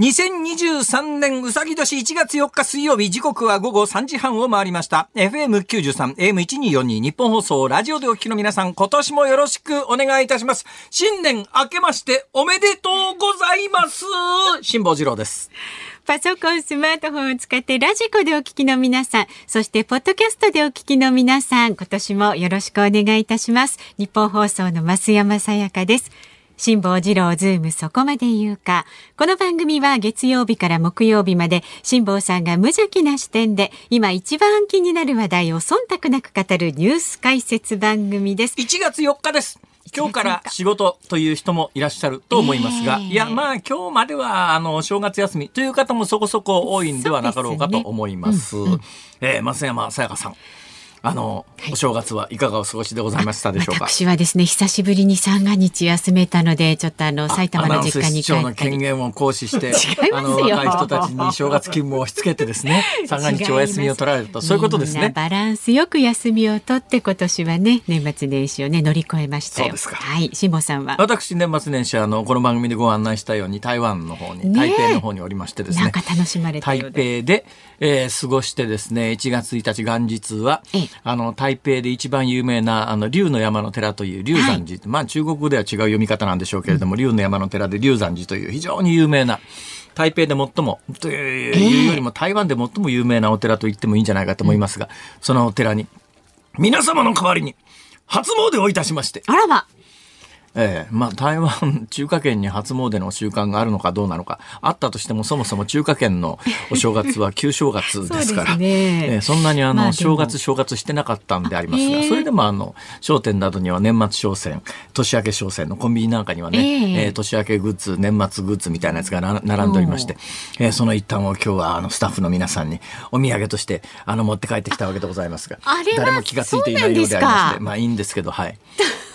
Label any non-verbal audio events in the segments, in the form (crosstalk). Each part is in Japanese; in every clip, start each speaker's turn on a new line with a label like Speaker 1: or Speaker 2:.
Speaker 1: 2023年うさぎ年1月4日水曜日時刻は午後3時半を回りました。FM93、AM1242 日本放送ラジオでお聞きの皆さん今年もよろしくお願いいたします。新年明けましておめでとうございます辛坊治郎です。
Speaker 2: パソコン、スマートフォンを使ってラジコでお聞きの皆さん、そしてポッドキャストでお聞きの皆さん、今年もよろしくお願いいたします。日本放送の増山さやかです。辛坊治郎ズームそこまで言うか。この番組は月曜日から木曜日まで辛坊さんが無邪気な視点で今一番気になる話題を忖度なく語るニュース解説番組です。
Speaker 1: 1月4日です。今日から仕事という人もいらっしゃると思いますが、えー、いや、まあ今日まではあの正月休みという方もそこそこ多いんではなかろうかと思います。すねうんうん、えー、増山さやかさん。あの、はい、お正月はいかがお過ごしでございましたでしょうか？
Speaker 2: 私はですね、久しぶりに三が日休めたので、ちょっとあの埼玉の実家に帰った
Speaker 1: の権限を行使して、(laughs) あの若い人たちに正月勤務を押し付けてですね、(laughs) 三が日お休みを取られたそういうことですね。
Speaker 2: バランスよく休みを取って今年はね、年末年始をね乗り越えました
Speaker 1: そうですか。
Speaker 2: はい、辛坊さんは？
Speaker 1: 私年末年始あのこの番組でご案内したように台湾の方に、台北の方におりましてですね。
Speaker 2: なんか楽しまれ
Speaker 1: た台北で、えー、過ごしてですね、1月1日元日は、あの台北で一番有名な、あの、竜の山の寺という竜山寺、はい、まあ中国では違う読み方なんでしょうけれども、竜、うん、の山の寺で竜山寺という非常に有名な、台北で最も、というよりも台湾で最も有名なお寺と言ってもいいんじゃないかと思いますが、そのお寺に、皆様の代わりに、初詣をいたしまして。
Speaker 2: あらま。
Speaker 1: ええ。まあ、台湾、中華圏に初詣の習慣があるのかどうなのか、あったとしても、そもそも中華圏のお正月は旧正月ですから、(laughs) そね。ええ、そんなにあの、正月、正月してなかったんでありますが、それでもあの、商店などには年末商戦、年明け商戦のコンビニなんかにはね、ええ。年明けグッズ、年末グッズみたいなやつが並んでおりまして、ええ、その一端を今日はあの、スタッフの皆さんにお土産として、あの、持って帰ってきたわけでございますが、誰も気がついていないようでありまして、まあいいんですけど、はい。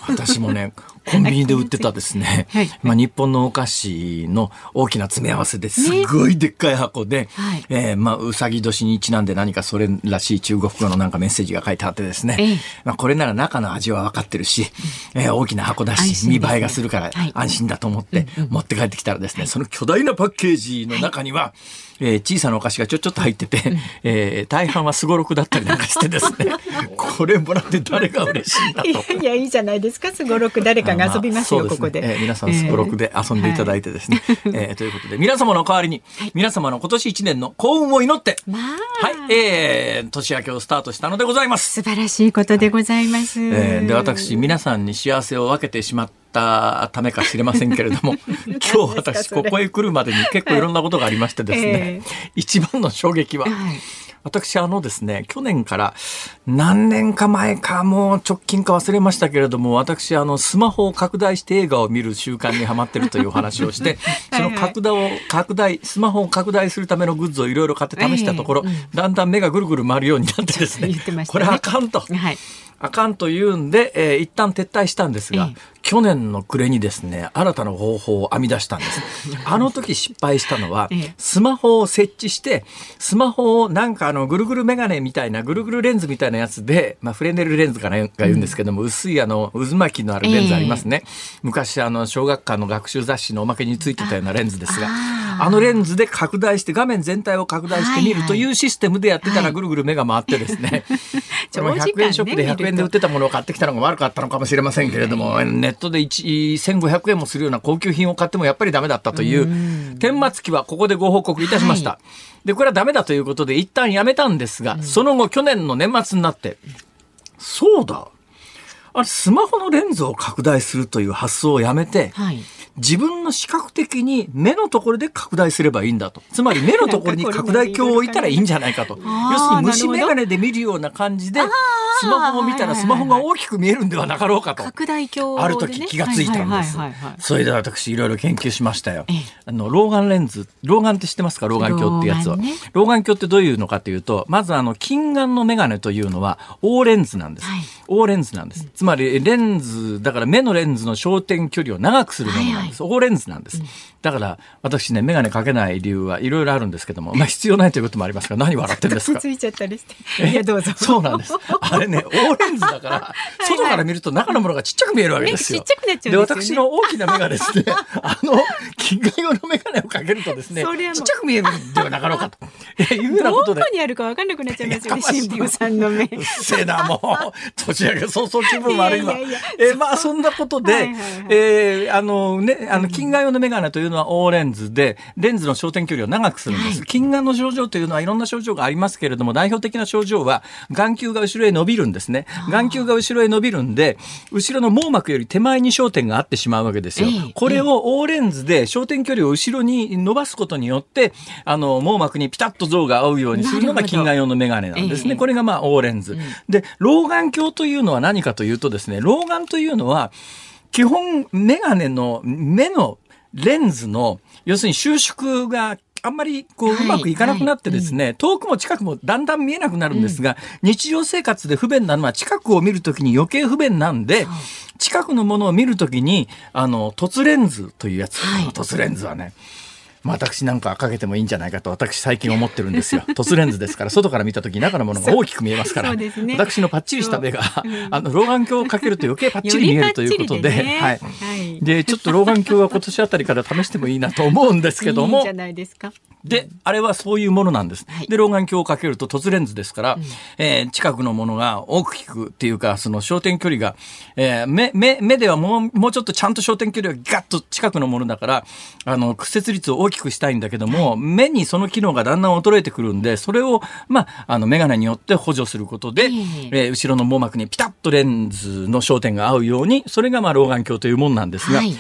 Speaker 1: 私もね、(laughs) (laughs) コンビニで売ってたですね、はい、まあ、日本のお菓子の大きな詰め合わせですごいでっかい箱で、ね、えー、まあ、うさぎ年にちなんで何かそれらしい中国語のなんかメッセージが書いてあってですね、えー、まあ、これなら中の味は分かってるし、えー、大きな箱だし、見栄えがするから安心だと思って持って帰ってきたらですね、その巨大なパッケージの中には、えー、小さなお菓子がちょちょっと入ってて、えー、大半はすごろくだったりなんかしてですね、(laughs) これもらって誰が嬉しいんだと。
Speaker 2: いや、いいじゃないですか、すごろく誰かが遊びますよ、まあすね、ここで、
Speaker 1: えー。皆さんすごろくで遊んでいただいてですね。はい、えー、ということで、皆様の代わりに、皆様の今年一年の幸運を祈って、まあ、はい、えー、年明けをスタートしたのでございます。
Speaker 2: 素晴らしいことでございます。はい、
Speaker 1: えー、で、私、皆さんに幸せを分けてしまったためか知れませんけれども (laughs) 今日私ここへ来るまでに結構いろんなことがありましてですね、えー、一番の衝撃は、はい、私あのですね去年から何年か前かもう直近か忘れましたけれども私あのスマホを拡大して映画を見る習慣にはまってるというお話をして (laughs) その拡大を拡大スマホを拡大するためのグッズをいろいろ買って試したところ、だんだん目がぐるぐる回るようになってですねね、これあかんと。はいあかんというんで、えー、一旦撤退したんですが、ええ、去年の暮れにですね、新たな方法を編み出したんです。(laughs) あの時失敗したのは、え、スマホを設置して、スマホをなんかあの、ぐるぐるメガネみたいな、ぐるぐるレンズみたいなやつで、まあ、フレネルレンズかなが言うんですけども、うん、薄いあの、渦巻きのあるレンズありますね。昔あの、小学館の学習雑誌のおまけについてたようなレンズですが、あのレンズで拡大して画面全体を拡大してみるというシステムでやってたらぐるぐる目が回ってですね、(laughs) 100円ショップで100円で売ってたものを買ってきたのが悪かったのかもしれませんけれども、ネットで1500円もするような高級品を買ってもやっぱりダメだったという、顛末期はここでご報告いたしました。で、これはダメだということで一旦やめたんですが、その後去年の年末になって、そうだ。あれ、スマホのレンズを拡大するという発想をやめて、はい、自分の視覚的に目のところで拡大すればいいんだと。つまり目のところに拡大鏡を置いたらいいんじゃないかと。(laughs) 要するに虫眼鏡で見るような感じで、スマホを見たらスマホが大きく見えるんではなかろうかと。
Speaker 2: 拡大鏡、
Speaker 1: ある時気がついたんです。それで私いろいろ研究しましたよ。あの、老眼レンズ、老眼って知ってますか？老眼鏡ってやつは。老眼鏡ってどういうのかというと、まずあの、近眼の眼鏡というのは、大レンズなんです。大レンズなんです。つまりレンズ、だから目のレンズの焦点距離を長くするものなんです。なんです。はい、オーレンズなんです。だから私ね眼鏡かけない理由はいろいろあるんですけども、まあ必要ないということもありますが何笑ってるんですか？
Speaker 2: ついちゃったりして。いやどうぞ。
Speaker 1: そうなんです。あれねオーレンズだから (laughs) 外から見ると中のものがちっちゃく見えるわけですよ。
Speaker 2: ちっちゃくなっちゃうんで
Speaker 1: ね、で私の大きな目がですね (laughs) あの金眼用の眼鏡をかけるとですねちっちゃく見えるんではなかろうかと (laughs) いうようなことで。
Speaker 2: どこにあるか分かんなくなっちゃいますよね新聞さんの目。
Speaker 1: せえなもう年明け早々気分悪いわ。いえー、まあそんなことで、はいはいはい、えー、あのねあの近眼用の眼鏡というのはオーレンズでレンズの焦点距離を長くするんです。はい、近眼の症状というのはいろんな症状がありますけれども代表的な症状は眼球が後ろへ伸びるんですね。眼球が後ろへ伸びるんで後ろの網膜より手前に焦点があってしまうわけですよ。これをオーレンズで焦点距離を後ろに伸ばすことによってあの網膜にピタッと像が合うようにするのが近眼用の眼鏡なんですね。これがまあオーレンズ。で老眼鏡というのは何かというとですね老眼というのは基本眼鏡の目のレンズの要するに収縮があんまりこううまくいかなくなってですね、はい。はい、遠くも近くもだんだん見えなくなるんですが、うん、日常生活で不便なのは近くを見るときに余計不便なんで、近くのものを見るときに、あの、凸レンズというやつ、はい、凸レンズはね、私なんかかけてもいいんじゃないかと私最近思ってるんですよ。凸レンズですから外から見た時中のものが大きく見えますから、ね、私のパッチリした目が、(laughs) あの老眼鏡をかけると余計パッチリ見えるということで、でね、はい、はい、でちょっと老眼鏡は今年あたりから試してもいいなと思うんですけども。
Speaker 2: いいじゃないですか。
Speaker 1: で、あれはそういうものなんです。はい、で、老眼鏡をかけると凸レンズですから、うん、えー、近くのものが大きくっていうか、その焦点距離が、えー、目、目、目ではもう、もうちょっとちゃんと焦点距離がガッと近くのものだから、あの、屈折率を大きくしたいんだけども、はい、目にその機能がだんだん衰えてくるんで、それを、まあ、あの、メガネによって補助することで、えー、えー、後ろの網膜にピタッとレンズの焦点が合うように、それがまあ、老眼鏡というものなんですが、はい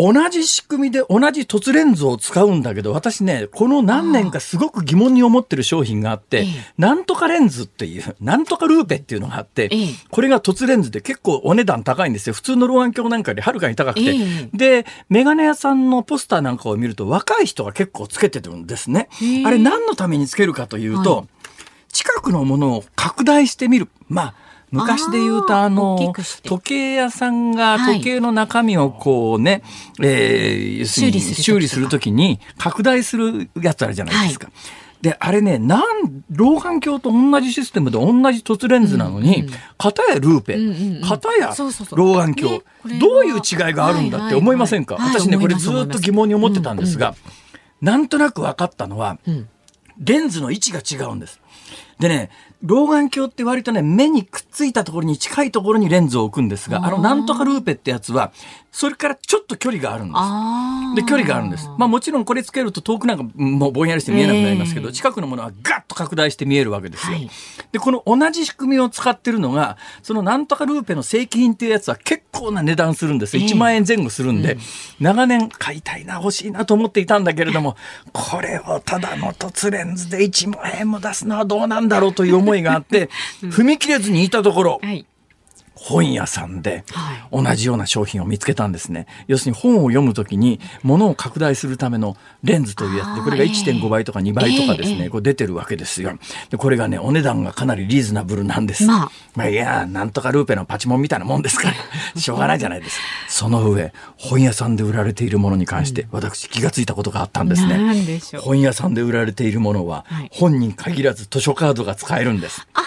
Speaker 1: 同じ仕組みで同じ凸レンズを使うんだけど、私ね、この何年かすごく疑問に思ってる商品があって、なんとかレンズっていう、(laughs) なんとかルーペっていうのがあって、これが凸レンズで結構お値段高いんですよ。普通の老眼鏡なんかよりはるかに高くて。で、メガネ屋さんのポスターなんかを見ると若い人が結構つけてるんですね。あれ何のためにつけるかというと、近くのものを拡大してみる。まあ、昔で言うとあの時計屋さんが時計の中身をこうね、はい、えー、修理する修理するときに拡大するやつあるじゃないですか。はい。で、あれね、なん、老眼鏡と同じシステムで同じ凸レンズなのに、片、やルーペ、片や老眼鏡、どういう違いがあるんだって思いませんか、私ね、これずっと疑問に思ってたんですが、なんとなく分かったのは、レンズの位置が違うんです。でね、老眼鏡って割とね、目にくっついたところに近いところにレンズを置くんですが、あの、なんとかルーペってやつは、それからちょっと距離があるんです。で、距離があるんです。まあもちろんこれつけると遠くなんかもうぼんやりして見えなくなりますけど、えー、近くのものはガッと拡大して見えるわけですよ。はい、で、この同じ仕組みを使ってるのが、そのなんとかルーペの正規品っていうやつは結構な値段するんです。1万円前後するんで、うん、長年買いたいな、欲しいなと思っていたんだけれども、(laughs) これをただの凸レンズで1万円も出すのはどうなんだろうという思いがあって、(laughs) 踏み切れずにいたところ、はい本屋さんで同じような商品を見つけたんですね。要するに本を読むときに物を拡大するためのレンズというやつで、これが1.5倍とか2倍とかですね、これ出てるわけですよ。で、これがね、お値段がかなりリーズナブルなんです。まあ、まあ、いや、なんとかルーペのパチモンみたいなもんですから、(laughs) しょうがないじゃないですか。その上、本屋さんで売られているものに関して、私気がついたことがあったんですね。本屋さんで売られているものは、本に限らず図書カードが使えるんです。
Speaker 2: ああ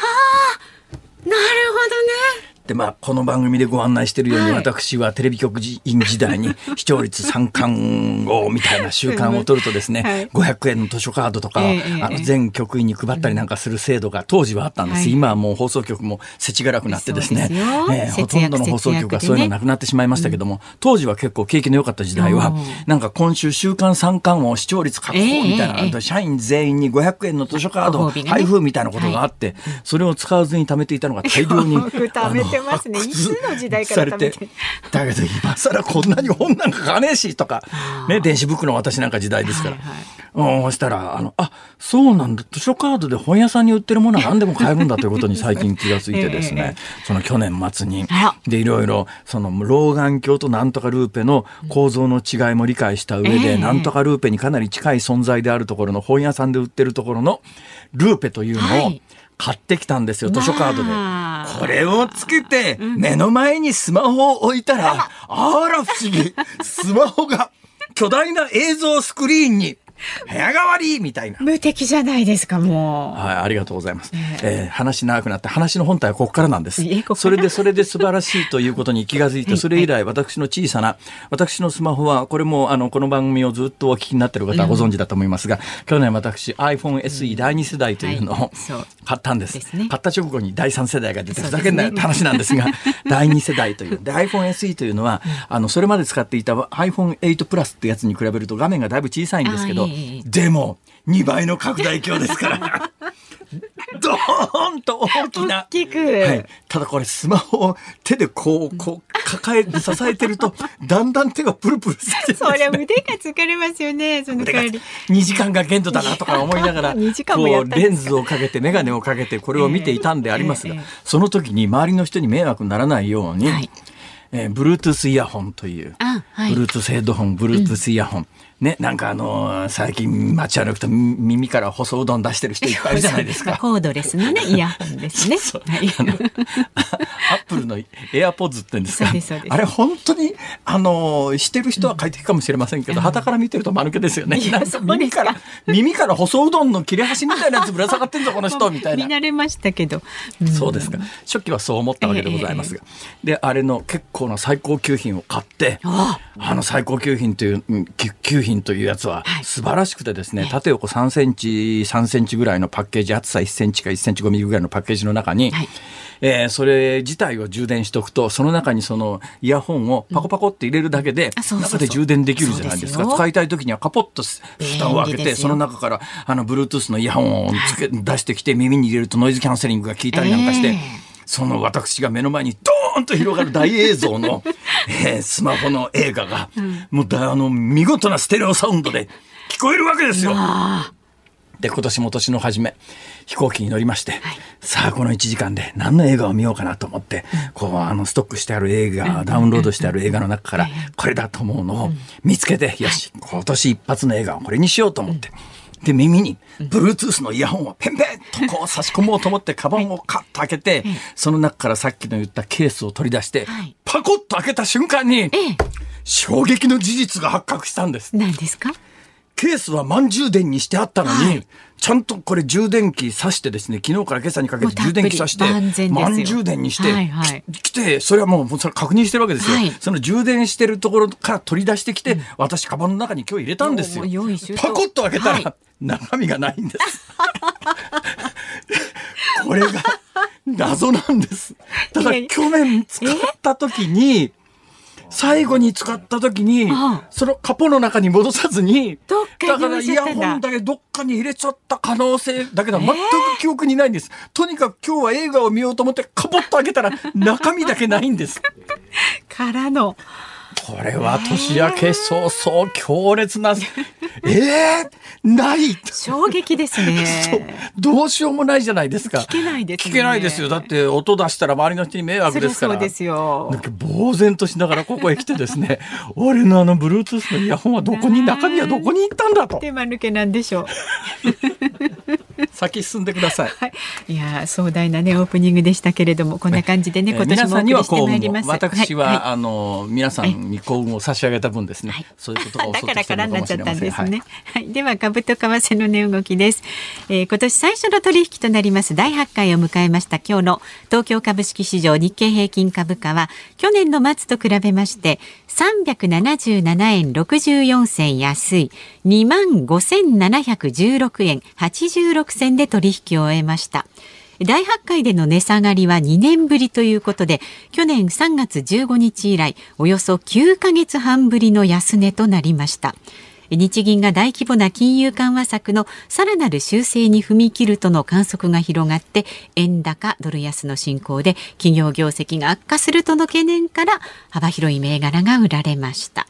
Speaker 2: なるほどね。
Speaker 1: で、まあ、この番組でご案内しているように、はい、私はテレビ局員時代に (laughs) 視聴率三冠王みたいな習慣を取るとですね、はい、500円の図書カードとか、えー、あの全局員に配ったりなんかする制度が当時はあったんです。はい、今はもう放送局も世知辛くなってですね、えー、ほとんどの放送局はそういうのなくなってしまいましたけども、ね、当時は結構景気の良かった時代は、なんか今週週間三冠王視聴率確保みたいな、えー、社員全員に500円の図書カード配布みたいなことがあって、それを使わずに貯めていたのが大量に。(laughs)
Speaker 2: てますね。いつの時代から。
Speaker 1: だけど今更こんなに本なんか買わねえしとか、ね、電子袋私なんか時代ですから。はいはい、うん、したら、あの、あ、そうなんだ。図書カードで本屋さんに売ってるものは何でも買えるんだということに最近気がついてですね、(laughs) えー、その去年末に、で、いろいろ、その老眼鏡となんとかルーペの構造の違いも理解した上で、えー、なんとかルーペにかなり近い存在であるところの本屋さんで売ってるところのルーペというのを、はい。買ってきたんですよ図書カードでこれをつけて、目の前にスマホを置いたら、あら不思議。スマホが巨大な映像スクリーンに (laughs) 部屋代わりみたいな。
Speaker 2: 無敵じゃないですか、も
Speaker 1: う。はい、ありがとうございます。えー、話長くなって、話の本体はここからなんです。それで、それで素晴らしいということに気が付いて、それ以来、私の小さな、私のスマホは、これも、あの、この番組をずっとお聞きになっている方はご存知だと思いますが、去年私、iPhone SE 第2世代というのを買ったんです。買った直後に第3世代が出て、ふざけんなよって話なんですが、(laughs) 第2世代という。で、iPhone SE というのは、あの、それまで使っていた iPhone8 プラスってやつに比べると画面がだいぶ小さいんですけど、でも2倍の拡大鏡ですから。(laughs) ドーンと大きな。
Speaker 2: 大きく。は
Speaker 1: い。ただこれスマホを手でこう、こう、抱え、支えてると、だんだん手がプルプルして、
Speaker 2: ね、それ腕が疲れますよね、その代わり。
Speaker 1: 2時間が限度だなとか思いながら、(laughs) 2時間もこう、レンズをかけて、眼鏡をかけて、これを見ていたんでありますが、えーえー、その時に周りの人に迷惑にならないように、はい、えー、Bluetooth イヤホンという、はい、Bluetooth ヘッドホン、Bluetooth イヤホン、うんね、なんかあのー、最近街歩くと耳から細うどん出してる人いっぱいいるじゃないですか。
Speaker 2: コードレスのね、(laughs) イヤホンですね。はい、
Speaker 1: アップルのエアポッズってんですか。あれ本当に、あのー、してる人は快適かもしれませんけど、は、う、た、から見てると間抜けですよね。耳から、耳から細うどんの切れ端みたいなやつ (laughs) ぶら下がってんぞ、この人、みたいな。
Speaker 2: 見慣れましたけど。
Speaker 1: うん、そうですか。初期はそう思ったわけでございますが。えー、で、あれの結構な最高級品を買って、あの最高級品という、級品というやつは、素晴らしくてですね、縦横3センチ、3センチぐらいのパッケージ、厚さ1センチか1センチ5ミリぐらいのパッケージの中に、はい、えー、それ自体を充電しておくと、その中にそのイヤホンをパコパコって入れるだけで、うん、中で充電できるじゃないですか。す使いたい時にはカポッと蓋を開けて、その中からあの Bluetooth のイヤホンをつけ出してきて耳に入れるとノイズキャンセリングが効いたりなんかして、えーその私が目の前にドーンと広がる大映像の、(laughs) えー、スマホの映画が、うん、もうだあの見事なステレオサウンドで聞こえるわけですよ。で、今年も年の初め、飛行機に乗りまして、はい、さあ、この1時間で何の映画を見ようかなと思って、うん、こう、あの、ストックしてある映画、うん、ダウンロードしてある映画の中から、これだと思うのを見つけて、よし、今年一発の映画をこれにしようと思って、で、耳に、Bluetooth のイヤホンをペンペンとこう差し込もうと思って、カバンをカッと開けて、その中からさっきの言ったケースを取り出して、パコッと開けた瞬間に、衝撃の事実が発覚したんです。
Speaker 2: 何ですか？
Speaker 1: ケースは満充電にしてあったのに、はい、ちゃんとこれ充電器挿してですね、昨日から今朝にかけて充電器挿して、満充電にして、はいはい、来て、それはもうそれ確認してるわけですよ、はい、その充電してるところから取り出してきて、うん、私、カバンの中に今日入れたんですよ。パコッと開けたら、中身がないんです。(laughs) これが謎なんです。ただ去年使った時に、最後に使った時に、そのカポの中に戻さずに、だからイヤホンだけどっかに入れちゃった可能性だけど、全く記憶にないんです。とにかく今日は映画を見ようと思ってカポッと開けたら中身だけないんです。(laughs)
Speaker 2: からの。
Speaker 1: これは年明け早々強烈な、ええー、ない
Speaker 2: 衝撃ですね (laughs)
Speaker 1: どうしようもないじゃないですか。
Speaker 2: 聞けないです、
Speaker 1: ね、聞けないですよ。だって音出したら周りの人に迷惑ですから。
Speaker 2: そうですよ。
Speaker 1: 呆然としながらここへ来てですね、(laughs) 俺のあの Bluetooth のイヤホンはどこに、中身はどこに行ったんだと。
Speaker 2: 手間抜けなんでしょう。(laughs)
Speaker 1: 先進んでください。
Speaker 2: はい、いや壮大なねオープニングでしたけれどもこんな感じでね、今年もお送りしてまいります。
Speaker 1: 私は、はい、あの皆さんに幸運を差し上げた分ですね、はい、そういうことが (laughs)
Speaker 2: だからからになっちゃったんですね。はい、では株と為替の値動きです、えー。今年最初の取引となります第8回を迎えました今日の東京株式市場日経平均株価は去年の末と比べまして377円64銭安い2万5716円86銭で取引を終えました。大発会での値下がりは2年ぶりということで、去年3月15日以来、およそ9ヶ月半ぶりの安値となりました。日銀が大規模な金融緩和策のさらなる修正に踏み切るとの観測が広がって円高ドル安の進行で企業業績が悪化するとの懸念から幅広い銘柄が売られました。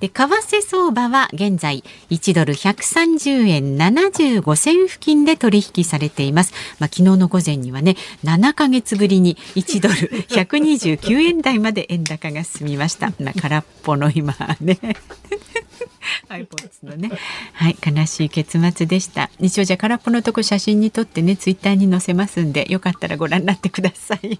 Speaker 2: で為替相場は現在1ドル130円75銭付近で取引されています。まあ、昨日の午前にはね7ヶ月ぶりに1ドル (laughs) 129円台まで円高が進みました。な空っぽの今ね (laughs) AirPods のねはい悲しい結末でした一応じゃ空っぽのとこ写真に撮ってねツイッターに載せますんでよかったらご覧になってください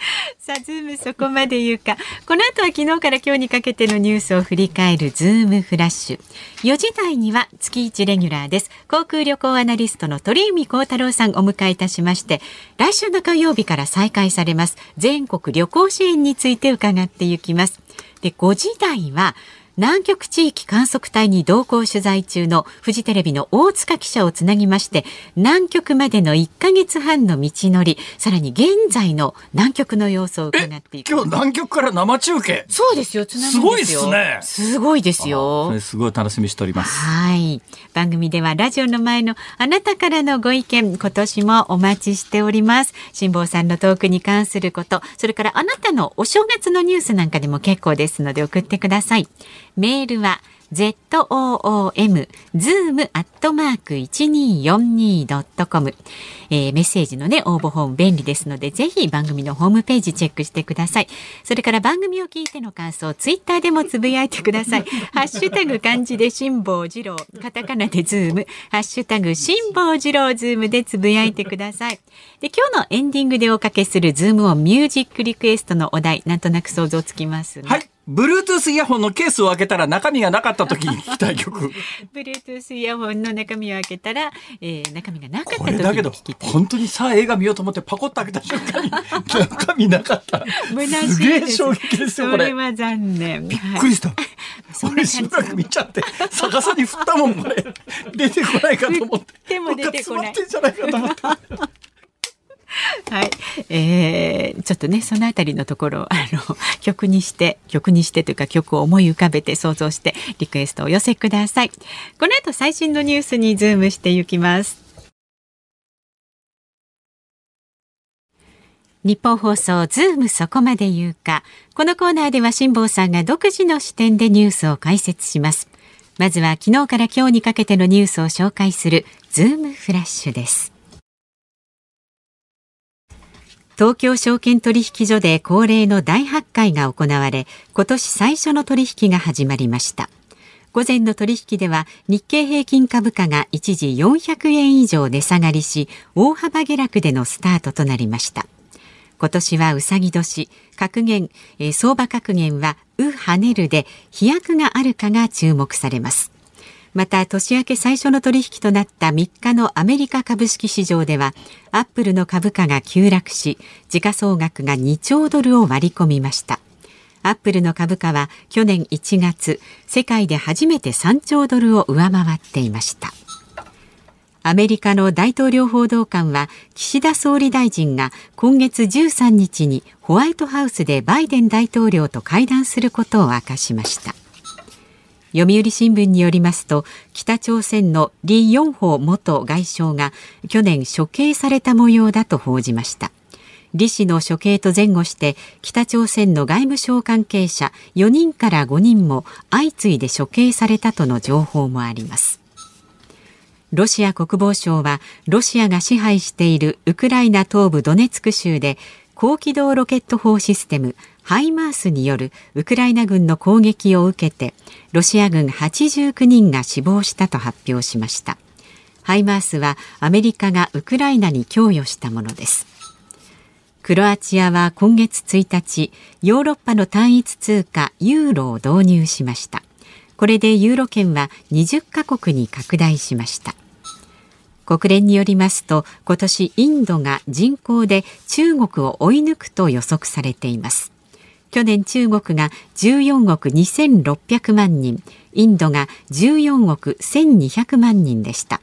Speaker 2: (laughs) さあ、ズームそこまで言うか。この後は昨日から今日にかけてのニュースを振り返るズームフラッシュ。4時台には月1レギュラーです。航空旅行アナリストの鳥海高太郎さんお迎えいたしまして、来週の火曜日から再開されます全国旅行支援について伺っていきます。で、5時台は南極地域観測隊に同行取材中のフジテレビの大塚記者をつなぎまして南極までの1ヶ月半の道のりさらに現在の南極の様子を伺ってい
Speaker 1: く。今日南極から生中継？
Speaker 2: そうですよ
Speaker 1: すごいですね。
Speaker 2: すごいですよ。
Speaker 1: すごい楽しみしております。
Speaker 2: はい。番組ではラジオの前のあなたからのご意見今年もお待ちしております。辛坊さんのトークに関することそれからあなたのお正月のニュースなんかでも結構ですので送ってくださいメールは zoom zoom アットマーク 1242.com、えー、メッセージのね応募フォーム便利ですのでぜひ番組のホームページチェックしてください。それから番組を聞いての感想ツイッターでもつぶやいてください。(laughs) ハッシュタグ漢字で辛坊治郎。カタカナでズーム。ハッシュタグ辛坊治郎ズームでつぶやいてください。で今日のエンディングでおかけするズームオンミュージックリクエストのお題なんとなく想像つきます、
Speaker 1: ね、はいブルートゥースイヤホンのケースを開けたら中身がなかった時に聞きたい曲。
Speaker 2: ブルートゥースイヤホンの中身を開けたら、えー、中身がなかった時に聞きた
Speaker 1: い。本当にさあ映画見ようと思ってパコッと開けた瞬間に (laughs) 中身なかった。すげえ衝撃ですよこれ。
Speaker 2: それは残念。
Speaker 1: びっくりした。俺しばらく見ちゃって逆さに振ったもんこれ出てこないかと思って。
Speaker 2: でも出てこない。
Speaker 1: じゃないかと思って。(laughs)
Speaker 2: はい、えー、ちょっとねそのあたりのところあの (laughs) 曲にして曲にしてというか曲を思い浮かべて想像してリクエストをお寄せください。この後最新のニュースにズームしていきます。ニッポン放送ズームそこまで言うか。このコーナーでは辛坊さんが独自の視点でニュースを解説します。まずは昨日から今日にかけてのニュースを紹介するズームフラッシュです。東京証券取引所で恒例の大発会が行われ今年最初の取引が始まりました。午前の取引では日経平均株価が一時400円以上値下がりし大幅下落でのスタートとなりました。今年はうさぎ年。格言え、相場格言はう跳ねるで飛躍があるかが注目されます。また年明け最初の取引となった3日のアメリカ株式市場ではアップルの株価が急落し時価総額が2兆ドルを割り込みました。アップルの株価は去年1月世界で初めて3兆ドルを上回っていました。アメリカの大統領報道官は岸田総理大臣が今月13日にホワイトハウスでバイデン大統領と会談することを明かしました。読売新聞によりますと北朝鮮のリ・ヨンホ元外相が去年処刑された模様だと報じました。李氏の処刑と前後して北朝鮮の外務省関係者4人から5人も相次いで処刑されたとの情報もあります。ロシア国防省はロシアが支配しているウクライナ東部ドネツク州で高機動ロケット砲システムハイマースによるウクライナ軍の攻撃を受けてロシア軍89人が死亡したと発表しました。ハイマースはアメリカがウクライナに供与したものです。クロアチアは今月1日ヨーロッパの単一通貨ユーロを導入しました。これでユーロ圏は20カ国に拡大しました。国連によりますと今年インドが人口で中国を追い抜くと予測されています。去年中国が14億2600万人インドが14億1200万人でした。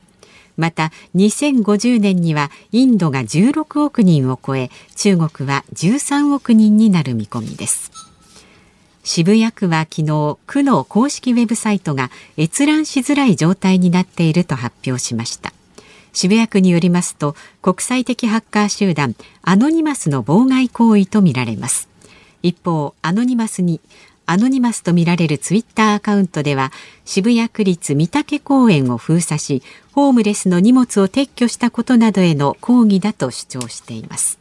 Speaker 2: また2050年にはインドが16億人を超え中国は13億人になる見込みです。渋谷区は昨日区の公式ウェブサイトが閲覧しづらい状態になっていると発表しました。渋谷区によりますと国際的ハッカー集団アノニマスの妨害行為とみられます。一方アノニマスにアノニマスとみられるツイッターアカウントでは渋谷区立御嶽公園を封鎖しホームレスの荷物を撤去したことなどへの抗議だと主張しています。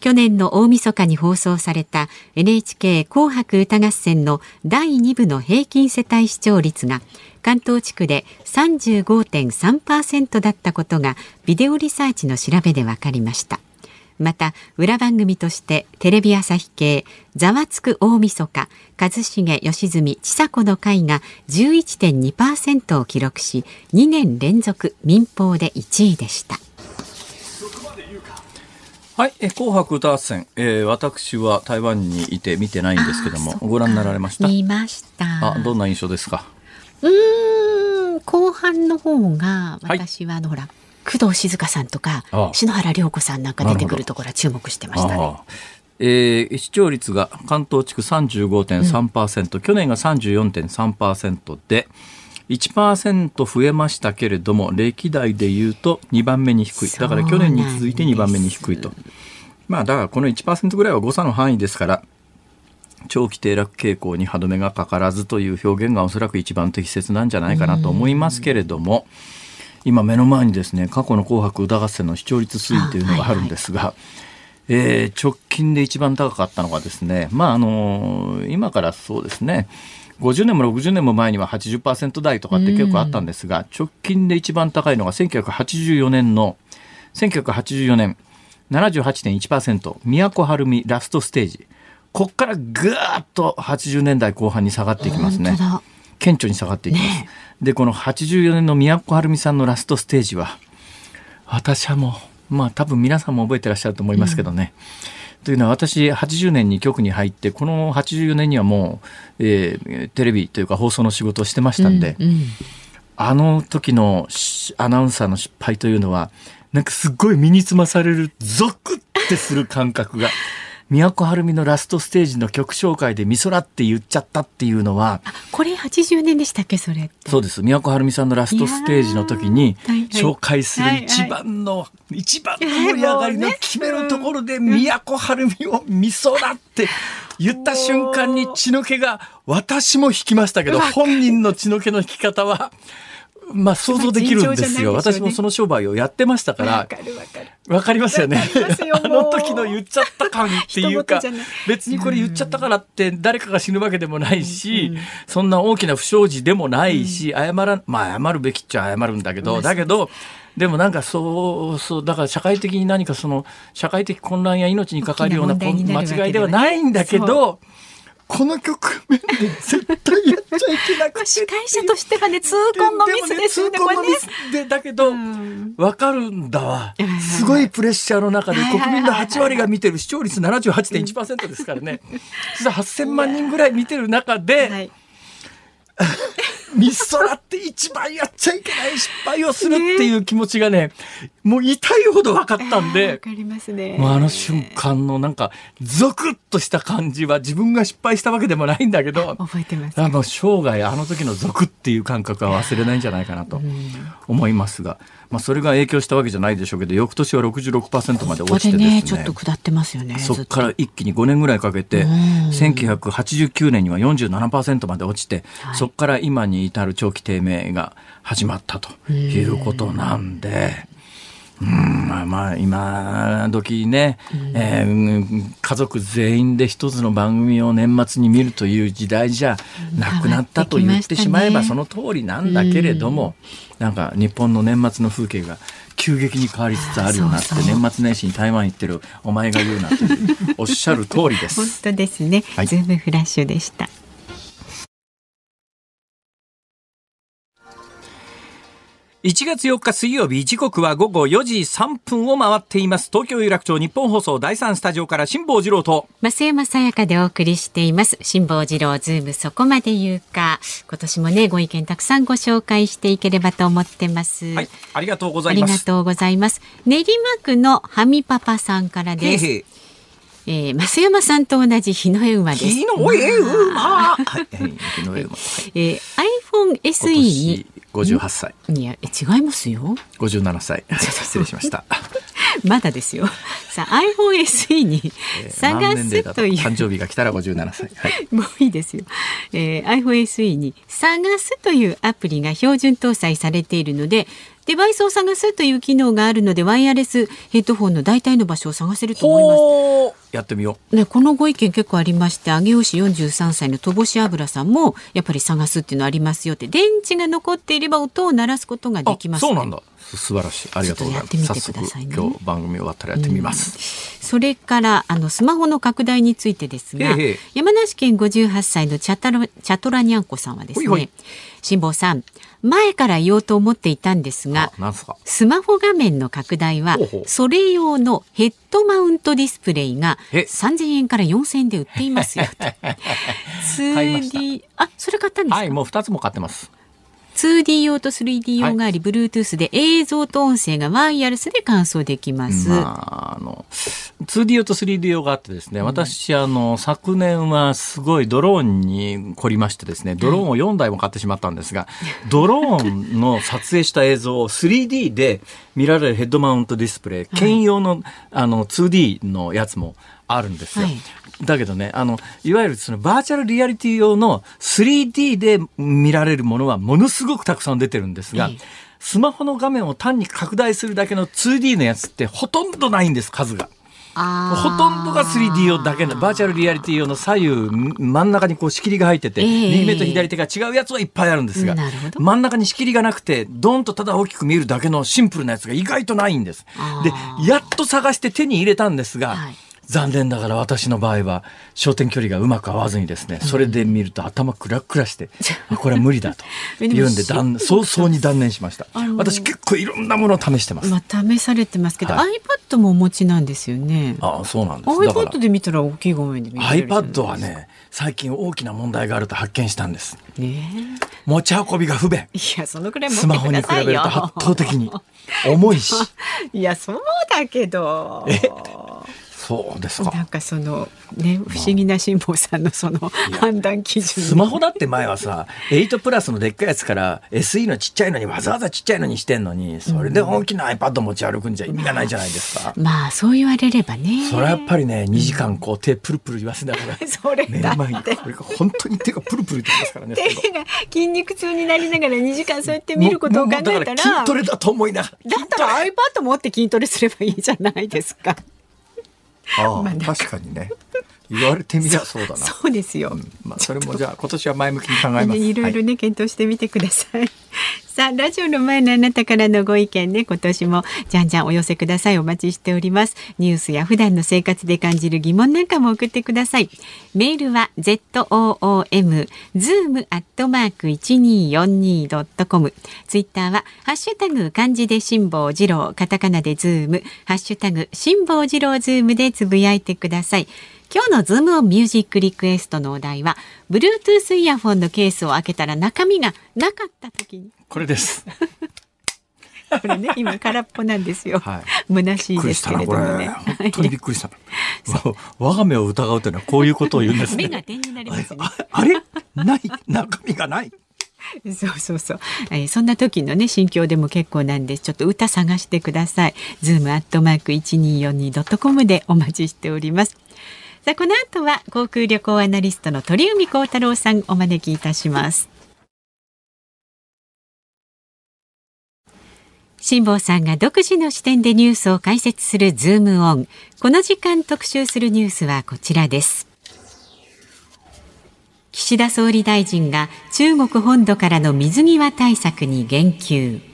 Speaker 2: 去年の大晦日に放送された NHK 紅白歌合戦の第2部の平均世帯視聴率が関東地区で35.3%だったことがビデオリサーチの調べで分かりました。また裏番組としてテレビ朝日系ざわつく大晦日一茂吉住千佐子の会が11.2%を記録し2年連続民放で1位でした。
Speaker 1: はい、え紅白歌合戦、えー、私は台湾にいて見てないんですけどもご覧になられました？
Speaker 2: 見ました。
Speaker 1: あどんな印象ですか？
Speaker 2: うん後半の方が私はあの、はい、ほら工藤静香さんとか篠原涼子さんなんか出てくるところは注目してましたね。
Speaker 1: えー、視聴率が関東地区35.3%、うん、去年が34.3%で1%増えましたけれども歴代でいうと2番目に低い。だから去年に続いて2番目に低いと。まあだからこの1%ぐらいは誤差の範囲ですから長期低落傾向に歯止めがかからずという表現がおそらく一番適切なんじゃないかなと思いますけれども、今目の前にですね過去の「紅白歌合戦」の視聴率推移というのがあるんですが、はいはい、えー、直近で一番高かったのがですねまああの今からそうですね50年も60年も前には80%台とかって結構あったんですが、直近で一番高いのが1984年の1984年78.1%都はるみラストステージ。こっからぐーっと80年代後半に下がっていきますね。顕著に下がっていきます。ね、でこの84年の都はるみさんのラストステージは私はもうまあ多分皆さんも覚えてらっしゃると思いますけどね。うん、というのは私80年に局に入ってこの84年にはもう、えー、テレビというか放送の仕事をしてましたんで、うんうん、あの時のアナウンサーの失敗というのはなんかすっごい身につまされるゾクってする感覚が。都はるみのラストステージの曲紹介で美空って言っちゃったっていうのは
Speaker 2: これ80年でしたっけそれ
Speaker 1: そうです。都はるみさんのラストステージの時に紹介する一番の、はいはい、一番の盛り上がりの決めるところで都はるみを美空って言った瞬間に血の気が私も引きましたけど本人の血の気の引き方はまあ想像できるんですよ。ね、私もその商売をやってましたから。わかるわかる。わかりますよね。(laughs) あの時の言っちゃった感っていうか、別にこれ言っちゃったからって誰かが死ぬわけでもないし、うんうん、そんな大きな不祥事でもないし、謝ら、まあ謝るべきっちゃ謝るんだけど、だけど、でもなんかそうそうだから社会的に何かその社会的混乱や命に関わるような間違いではないんだけど。この局面で絶対やっちゃいけなくて。
Speaker 2: 司会者としてはね痛恨のミスですよね
Speaker 1: 痛恨のミスでだけど、わかるんだわ。すごいプレッシャーの中で国民の8割が見てる視聴率78.1%ですからね。(laughs) 実は8000万人ぐらい見てる中で、はい。(laughs) ミストラって一番やっちゃいけない失敗をするっていう気持ちがね、もう痛いほど分かったんで、(laughs)
Speaker 2: かりますね。
Speaker 1: もうあの瞬間のなんか、ゾクッとした感じは自分が失敗したわけでもないんだけど、
Speaker 2: 覚えてます、
Speaker 1: あの生涯あの時のゾクっていう感覚は忘れないんじゃないかなと思いますが、まあそれが影響したわけじゃないでしょうけど、翌年は66%まで落ちてですね。
Speaker 2: ねちょっと下ってますよね。
Speaker 1: そこから一気に5年ぐらいかけて、1989年には47%まで落ちて、はい、そこから今に至る長期低迷が始まったということなんで。うんまあ、まあ今時ね、えー、家族全員で一つの番組を年末に見るという時代じゃなくなったと言ってしまえばその通りなんだけれども、なんか日本の年末の風景が急激に変わりつつあるよなって年末年始に台湾行ってるお前が言うなっておっしゃる通りです。(laughs)
Speaker 2: 本当ですね、はい、ズームフラッシュでした。
Speaker 1: 1月4日水曜日時刻は午後4時3分を回っています。東京有楽町日本放送第3スタジオから辛坊治郎と。
Speaker 2: 増山さやかでお送りしています。辛坊治郎ズームそこまで言うか。今年もねご意見たくさんご紹介していければと思ってます。
Speaker 1: はいありがとうございます。
Speaker 2: ありがとうございます。練馬区のはみパパさんからです。へえー、増山さんと同じ日の絵馬です。
Speaker 1: 日の絵馬？日の絵馬。
Speaker 2: えー、iPhone SE に
Speaker 1: 58歳。
Speaker 2: いや、違いますよ。
Speaker 1: 57歳。失礼しました。(laughs)
Speaker 2: まだですよ。さあ、iPhone SE に探すという、
Speaker 1: 誕生日が来たら57歳。はい、(laughs)
Speaker 2: もういいですよ。えー、iPhone SE に探すというアプリが標準搭載されているので、デバイスを探すという機能があるのでワイヤレスヘッドフォンの大体の場所を探せると思います。
Speaker 1: やってみよ
Speaker 2: う、ね、このご意見結構ありまして上尾市43歳の戸越油さんもやっぱり探すっていうのありますよって電池が残っていれば音を鳴らすことができます、
Speaker 1: ね、そうなんだ素晴らしい。ありがとうございます、早速今日番組終わったらやってみます、
Speaker 2: うん、それからあのスマホの拡大についてですが山梨県58歳のチャタラチャトラニャンコさんはですね辛坊さん前から言おうと思っていたんですがスマホ画面の拡大はそれ用のヘッドマウントディスプレイが3000円から4000円で売っていますよ 2D (laughs) あそれ買ったんですか？
Speaker 1: はいもう2つも買ってます
Speaker 2: 2D 用と 3D 用があり、はい、Bluetooth で映像と音声がワイヤレスで換送できます。まあ、あの
Speaker 1: 2D 用と 3D 用があってですね、私、あの、昨年はすごいドローンに凝りましてですね、ドローンを4台も買ってしまったんですが、(laughs) ドローンの撮影した映像を 3D で見られるヘッドマウントディスプレイ、兼用のあの 2D のやつもあるんですよ。はい。だけどね、あの、いわゆるそのバーチャルリアリティ用の 3D で見られるものはものすごくたくさん出てるんですが、スマホの画面を単に拡大するだけの 2D のやつってほとんどないんです、数が。ほとんどが 3D 用だけのバーチャルリアリティ用の左右真ん中にこう仕切りが入ってて、えー、右目と左手が違うやつはいっぱいあるんですが真ん中に仕切りがなくてドンとただ大きく見えるだけのシンプルなやつが意外とないんです。でやっと探して手に入れたんですが、はい残念ながら私の場合は焦点距離がうまく合わずにですねそれで見ると頭クラクラして、(laughs) うん、これは無理だと (laughs) 言うんで断早々に断念しました。私結構いろんなものを試してます、
Speaker 2: まあ、試されてますけど、はい、iPad もお持ちなんですよね。
Speaker 1: ああそうなんです。
Speaker 2: iPad で見たら大きい画面で見
Speaker 1: れる iPad はね最近大きな問題があると発見したんです、ね、持ち運びが不便。
Speaker 2: いやそのくらい
Speaker 1: スマホに比べると圧倒的に重いし。(laughs)
Speaker 2: いやそうだけど。
Speaker 1: え？そうですか。
Speaker 2: なんかそのね不思議な辛坊さんのその判断基準。
Speaker 1: スマホだって前はさ、8プラスのでっかいやつから SE のちっちゃいのにわざわざちっちゃいのにしてんのに、それで大きな iPad 持ち歩くんじゃ意味がないじゃないですか。
Speaker 2: まあ、まあ、そう言われればね。
Speaker 1: それはやっぱりね2時間こう手プルプル言わせながら、(laughs)
Speaker 2: それ目の前
Speaker 1: にこれが本当に手がプルプル言ってますからね。
Speaker 2: 手が筋肉痛になりながら2時間そうやって見ることを考えたら。
Speaker 1: 筋トレだと思いなが
Speaker 2: ら。だったら iPad 持って筋トレすればいいじゃないですか。
Speaker 1: ああ、まあ、確かにね。言われてみりゃそう。だな。
Speaker 2: そうですよ。う
Speaker 1: ん、まあそれもじゃあ今年は前向きに考えます。
Speaker 2: いろいろね、はい、検討してみてください。(laughs) さあラジオの前のあなたからのご意見ね今年もじゃんじゃんお寄せください。お待ちしております。ニュースや普段の生活で感じる疑問なんかも送ってください。メールは z o o m zoom アットマーク一二四二ドットコム。ツイッターはハッシュタグ漢字で辛坊治郎カタカナでズーム。ハッシュタグ辛坊治郎ズームでつぶやいてください今日のズームオンミュージックリクエストのお題は Bluetooth イヤホンのケースを開けたら中身がなかった時に。
Speaker 1: これです。
Speaker 2: これね今空っぽなんですよ、はい、虚しいですけれどもね。
Speaker 1: 本当にびっくりした。我が目を疑うというのはこういうことを言うんです
Speaker 2: ね。目が点になりますね。
Speaker 1: あれ？ない？中身がない？
Speaker 2: そうそうそう、えー、そんな時のね心境でも結構なんです。ちょっと歌探してください。ズームアットマーク一二四二ドットコムでお待ちしておりますさあこの後は航空旅行アナリストの鳥海高太郎さんお招きいたします。辛坊さんが独自の視点でニュースを解説するズームオン。この時間特集するニュースはこちらです。岸田総理大臣が中国本土からの水際対策に言及。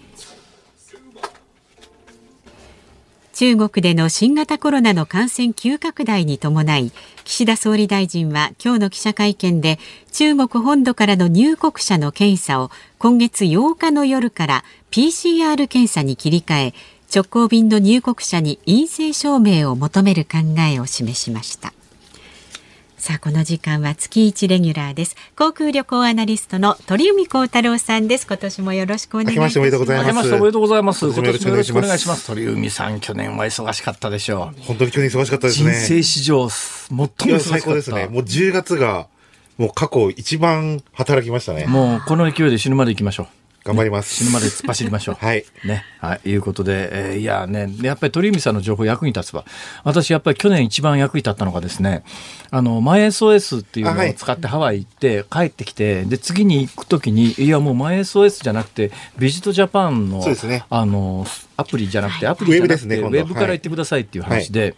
Speaker 2: 中国での新型コロナの感染急拡大に伴い岸田総理大臣は今日の記者会見で中国本土からの入国者の検査を今月8日の夜から PCR 検査に切り替え直行便の入国者に陰性証明を求める考えを示しました。さあこの時間は月一レギュラーです。航空旅行アナリストの鳥海高太郎さんです。今年もよろしくお願いします。
Speaker 3: おめでとうございます。
Speaker 1: おめでとうございます。今年もよろしくお願いします。鳥海さん去年は忙しかったでしょ
Speaker 3: う。本当に去年忙しかったですね。
Speaker 1: 人生史上最も
Speaker 3: 最高ですね。もう10月がもう過去一番働きましたね。
Speaker 1: もうこの勢いで死ぬまで行きましょう
Speaker 3: 頑張ります。
Speaker 1: 死ぬまで突っ走りましょう。(laughs)
Speaker 3: はい。
Speaker 1: ね。はい。いうことで、えーいやね、やっぱり鳥海さんの情報役に立つわ。私、やっぱり去年一番役に立ったのがですね、あの、マイ SOS っていうのを使ってハワイ行って、帰ってきて、で、次に行くときに、いや、もうマイ SOS じゃなくて、ビジットジャパンの、
Speaker 3: そうですね
Speaker 1: あの、アプリじゃなくて、アプリじゃなくて、
Speaker 3: ウェブ
Speaker 1: から行ってくださいっていう話で、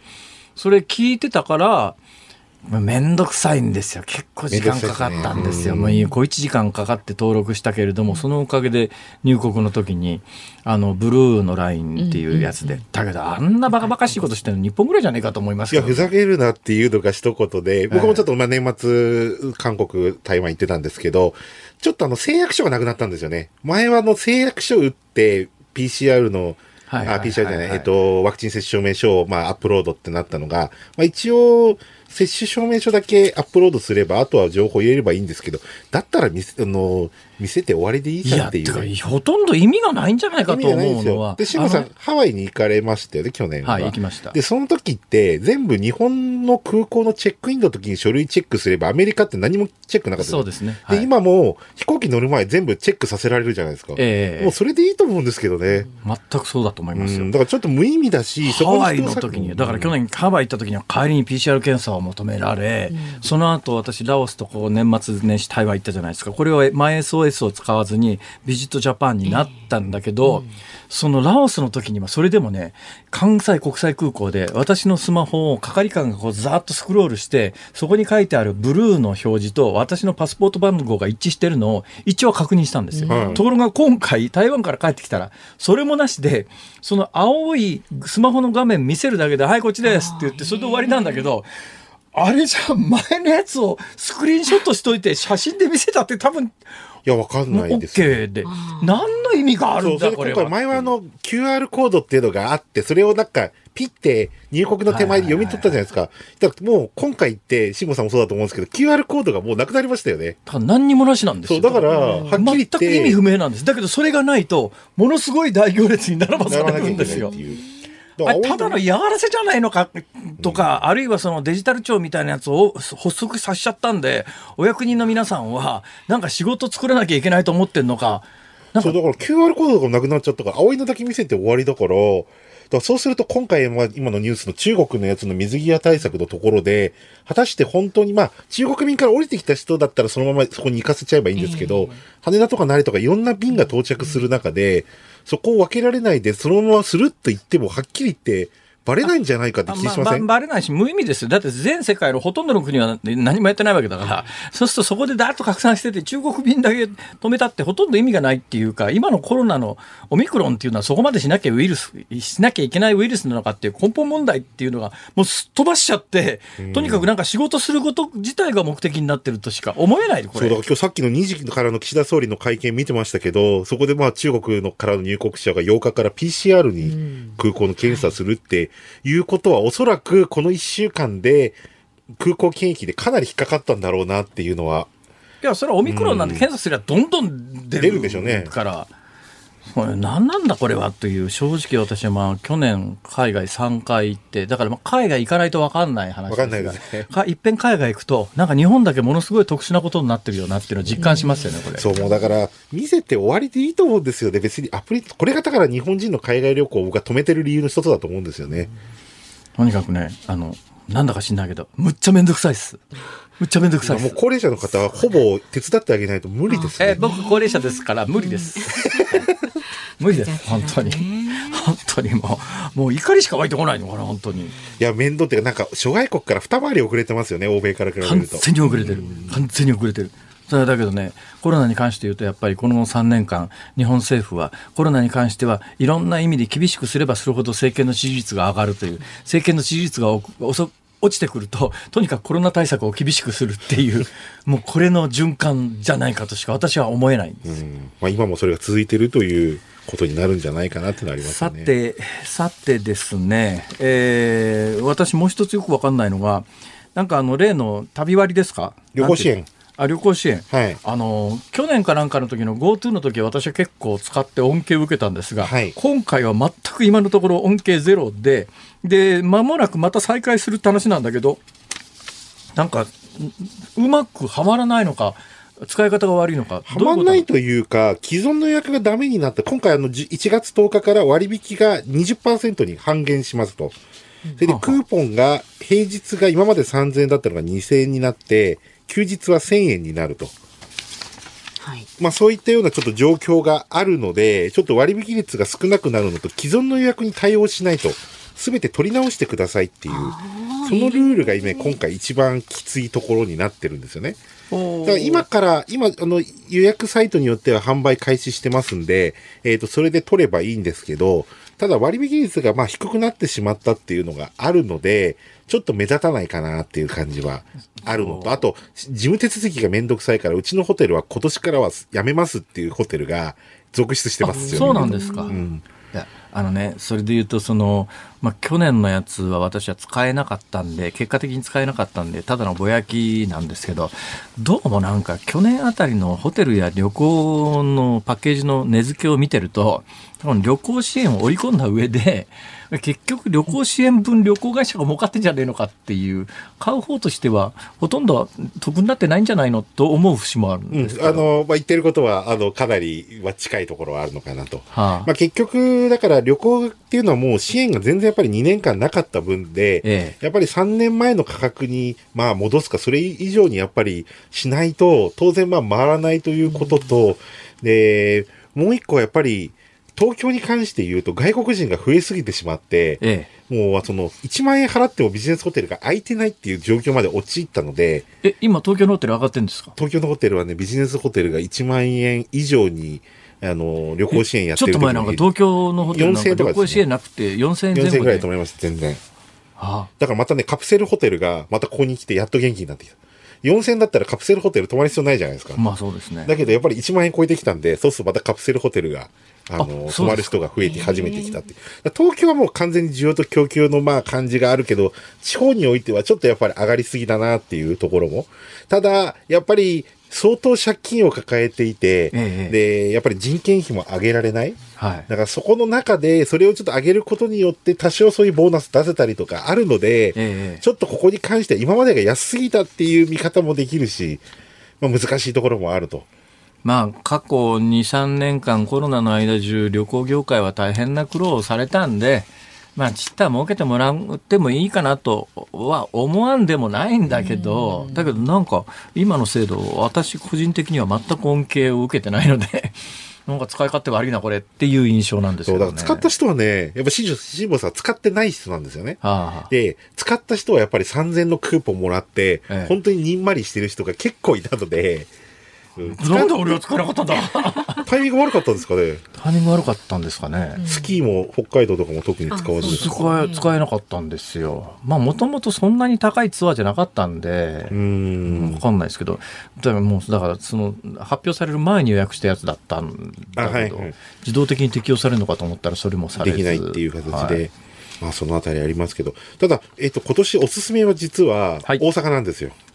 Speaker 1: それ聞いてたから、めんどくさいんですよ。結構時間かかったんですよ。もう小1時間かかって登録したけれども、そのおかげで入国の時に、あの、ブルーのラインっていうやつで。だけど、あんなバカバカしいことしてるの日本ぐらいじゃねえかと思います
Speaker 3: いや、
Speaker 1: けど。
Speaker 3: ふざけるなっていうのが一言で、僕もちょっとまあ年末、韓国、台湾行ってたんですけど、ちょっとあの誓約書がなくなったんですよね。前はあの誓約書打って、PCR の、
Speaker 1: はいはいはい
Speaker 3: あ、PCR じゃない、えっと、ワクチン接種証明書を、まあ、アップロードってなったのが、まあ、一応、接種証明書だけアップロードすれば、あとは情報入れればいいんですけど、だったら見せ、あの、見せて終わりでいい
Speaker 1: いや、
Speaker 3: じゃんっていう。
Speaker 1: てか、ほとんど意味がないんじゃないかと思うのは
Speaker 3: よ。。で、慎吾さん、ハワイに行かれましたよね、去年は。
Speaker 1: はい、行きました。
Speaker 3: で、その時って、全部日本の空港のチェックインの時に書類チェックすれば、アメリカって何もチェックなかった
Speaker 1: そうですね。
Speaker 3: で、
Speaker 1: はい
Speaker 3: 今も飛行機乗る前全部チェックさせられるじゃないですか。
Speaker 1: ええ
Speaker 3: もうそれでいいと思うんですけどね。
Speaker 1: 全くそうだと思いますよ
Speaker 3: うん、。だからちょっと無意味だし、そ
Speaker 1: ハワイの時に、だから去年ハワイ行った時には帰りに PCR 検査を求められ、その後私ラオスとこう年末年始台湾行ったじゃないですか。これはマイ SOS を使わずにビジットジャパンになったんだけど、そのラオスの時にはそれでもね、関西国際空港で私のスマホを係官がこうザーッとスクロールして、そこに書いてあるブルーの表示と私のパスポート番号が一致してるのを一応確認したんですよ。
Speaker 3: うん
Speaker 1: ところが今回台湾から帰ってきたらそれもなしでその青いスマホの画面見せるだけで「はいこっちです」って言ってそれで終わりなんだけどあれじゃ前のやつをスクリーンショットしといて写真で見せたって多分
Speaker 3: いや、わかんないですよ。
Speaker 1: OK で何の意味があるんだこれは
Speaker 3: 回前はあの QR コードっていうのがあって、それをなんかピッて入国の手前で読み取ったじゃないですか。だからもう今回って、慎吾さんもそうだと思うんですけど、QR コードがもうなくなりましたよね。
Speaker 1: だから何にもなしなんですよ
Speaker 3: そう、だから、はっきり言って。
Speaker 1: 全く意味不明なんですだけどそれがないとものすご大行列に並ばされるんですよあれただの嫌がらせじゃないのかとか、あるいはそのデジタル庁みたいなやつを発足させちゃったんで、お役人の皆さんは、なんか仕事作らなきゃいけないと思ってんのか、か
Speaker 3: そう、だから QR コードがなくなっちゃったから、青いのだけ見せて終わりだから、だからそうすると今回は今のニュースの中国のやつの水際対策のところで、果たして本当にまあ、中国便から降りてきた人だったらそのままそこに行かせちゃえばいいんですけど、羽田とか成田とかいろんな便が到着する中で、そこを分けられないで、そのままするっと言っても、はっきり言って、バレないんじゃないかって気しません、
Speaker 1: ばばバレないし、無意味ですよ。だって全世界のほとんどの国は何もやってないわけだから、(laughs) そうするとそこでだーっと拡散してて、中国便だけ止めたってほとんど意味がないっていうか、今のコロナのオミクロンっていうのはそこまでしなきゃウイルス、しなきゃいけないウイルスなのかっていう根本問題っていうのがもうすっ飛ばしちゃって、とにかくなんか仕事すること自体が目的になってるとしか思えないで、これ
Speaker 3: そうだから。今日さっきの2時からの岸田総理の会見見てましたけど、そこでまあ中国のからの入国者が8日から PCR に空港の検査するっていうことは、おそらくこの1週間で空港検疫でかなり引っかかったんだろうなっていうのは、
Speaker 1: いや、それはオミクロンなんて検査すればどんどん出る
Speaker 3: 出るでしょうね。
Speaker 1: から、これ何なんだこれは？という、正直私はまあ去年海外3回行って、だからまあ海外行かないと分かんない話ですが
Speaker 3: わかんないですね
Speaker 1: かいっぺん海外行くと、なんか日本だけものすごい特殊なことになってるよなっていうのを実感しますよね、これ。
Speaker 3: そうもうだから見せて終わりでいいと思うんですよね。別にアプリ、これがだから日本人の海外旅行を僕が止めてる理由の一つだと思うんですよね。
Speaker 1: とにかくね、あの、なんだか知んないけど、むっちゃめんどくさいっす。むっちゃめんどくさい。
Speaker 3: もう高齢者の方はほぼ手伝ってあげないと無理ですね。
Speaker 1: えー僕高齢者ですから無理です。無理です、(laughs) 本当に。本当にもう、もう怒りしか湧いてこないのかな、本当に。
Speaker 3: いや、面倒っていうか、なんか諸外国から二回り遅れてますよね、欧米から比べ
Speaker 1: 完
Speaker 3: ると。
Speaker 1: 全に遅れてる。完全に遅れてる。それだけどね、コロナに関して言うと、やっぱりこの3年間、日本政府はコロナに関してはいろんな意味で厳しくすればするほど政権の支持率が上がるという、政権の支持率がお遅落ちてくると、とにかくコロナ対策を厳しくするっていう、(laughs) もうこれの循環じゃないかとしか私は思えないんです。
Speaker 3: うんまあ、今もそれが続いてるということになるんじゃないかなっていうのはありますよね。
Speaker 1: さて、さてですね、えー私もう一つよくわかんないのが、なんかあの例の旅割ですか？
Speaker 3: 旅行支援
Speaker 1: あ、旅行支援。
Speaker 3: はい。
Speaker 1: あの去年かなんかの時の GoTo の時は私は結構使って恩恵を受けたんですが、
Speaker 3: はい
Speaker 1: 今回は全く今のところ恩恵ゼロでで間もなくまた再開するって話なんだけどなんかううまくはまらないのか使い方が悪いのか。
Speaker 3: はまんないというか、既存の予約がダメになった。今回あの、1月10日から割引が20%に半減しますと。それでクーポンが、平日が今まで3000円だったのが2000円になって、休日は1000円になると。はい、まあそういったようなちょっと状況があるので、ちょっと割引率が少なくなるのと、既存の予約に対応しないと、すべて取り直してくださいっていう、そのルールが今、今回一番きついところになってるんですよね。だから今から、今、あの、予約サイトによっては販売開始してますんで、えっ、ー、と、それで取ればいいんですけど、ただ割引率がまあ低くなってしまったっていうのがあるので、ちょっと目立たないかなっていう感じはあるのと、あと、事務手続きがめんどくさいから、うちのホテルは今年からはやめますっていうホテルが続出してますよね。
Speaker 1: そうなんですか。うん。いや、あのね、それで言うと、その、まあ、去年のやつは私は使えなかったんで、結果的に使えなかったんで、ただのぼやきなんですけど、どうもなんか去年あたりのホテルや旅行のパッケージの値付けを見てると、多分旅行支援を織り込んだ上で、結局旅行支援分旅行会社が儲かってんじゃねえのかっていう、買う方としてはほとんど得になってないんじゃないのと思う節もあるんです
Speaker 3: うん、あの、まあ、言ってることは、あの、かなりは近いところはあるのかなと。はあ、まあ、結局、だから旅行っていうのはもう支援が全然やっぱり2年間なかった分で、ええ、やっぱり3年前の価格に、まあ、戻すか、それ以上にやっぱりしないと、当然まあ、回らないということと、うん、で、もう一個やっぱり、東京に関して言うと外国人が増えすぎてしまって、ええ、もうその1万円払ってもビジネスホテルが空いてないっていう状況まで陥ったので。
Speaker 1: え、今東京のホテル上がってるんですか？
Speaker 3: 東京のホテルはね、ビジネスホテルが1万円以上に、あの、旅行支援やってる
Speaker 1: ちょっと前なんか東京のホテルなんか旅行支援なくて4000円前後
Speaker 3: 4000円ぐらいと思います、全然。はあ、だからまたね、カプセルホテルがまたここに来てやっと元気になってきた。4000だったらカプセルホテル泊まる必要ないじゃないですか。
Speaker 1: まあそうですね。
Speaker 3: だけどやっぱり1万円超えてきたんで、そうするとまたカプセルホテルがあの、泊まる人が増えて始めてきたって。東京はもう完全に需要と供給のまあ感じがあるけど、地方においてはちょっとやっぱり上がりすぎだなっていうところも。ただ、やっぱり相当借金を抱えていて、ええ、で、やっぱり人件費も上げられない。はい。だからそこの中で、それをちょっと上げることによって、多少そういうボーナス出せたりとかあるので、え、ちょっとここに関しては今までが安すぎたっていう見方もできるし、まあ、難しいところもあると。
Speaker 1: まあ、過去2、3年間コロナの間中旅行業界は大変な苦労をされたんで、まあ、ちった儲けてもらってもいいかなとは思わんでもないんだけど、だけどなんか今の制度、私個人的には全く恩恵を受けてないので (laughs) なんか使い勝手悪いな、これっていう印象なんですよ、ね、そう、だ
Speaker 3: から使った人はね、やっぱ新庄さん使ってない人なんですよね。はあ、で、使った人はやっぱり3000のクーポンもらって、ええ、本当ににんまりしてる人が結構いたので、
Speaker 1: なんで俺は使えなかったんだ？(laughs)
Speaker 3: タイミング悪かったんですかね？
Speaker 1: タイミング悪かったんですかね、
Speaker 3: スキーも北海道とかも特に使わず
Speaker 1: 使え使えなかったんですよ。まあもともとそんなに高いツアーじゃなかったんで。うん。分かんないですけど。だからもうだからその発表される前に予約したやつだったんだけど、はいはい、自動的に適用されるのかと思ったらそれもされ
Speaker 3: ず。できないっていう形で、はい。まあそのあたりありますけど、ただ、えっ、ー、と、今年おすすめは実は大阪なんですよ。はい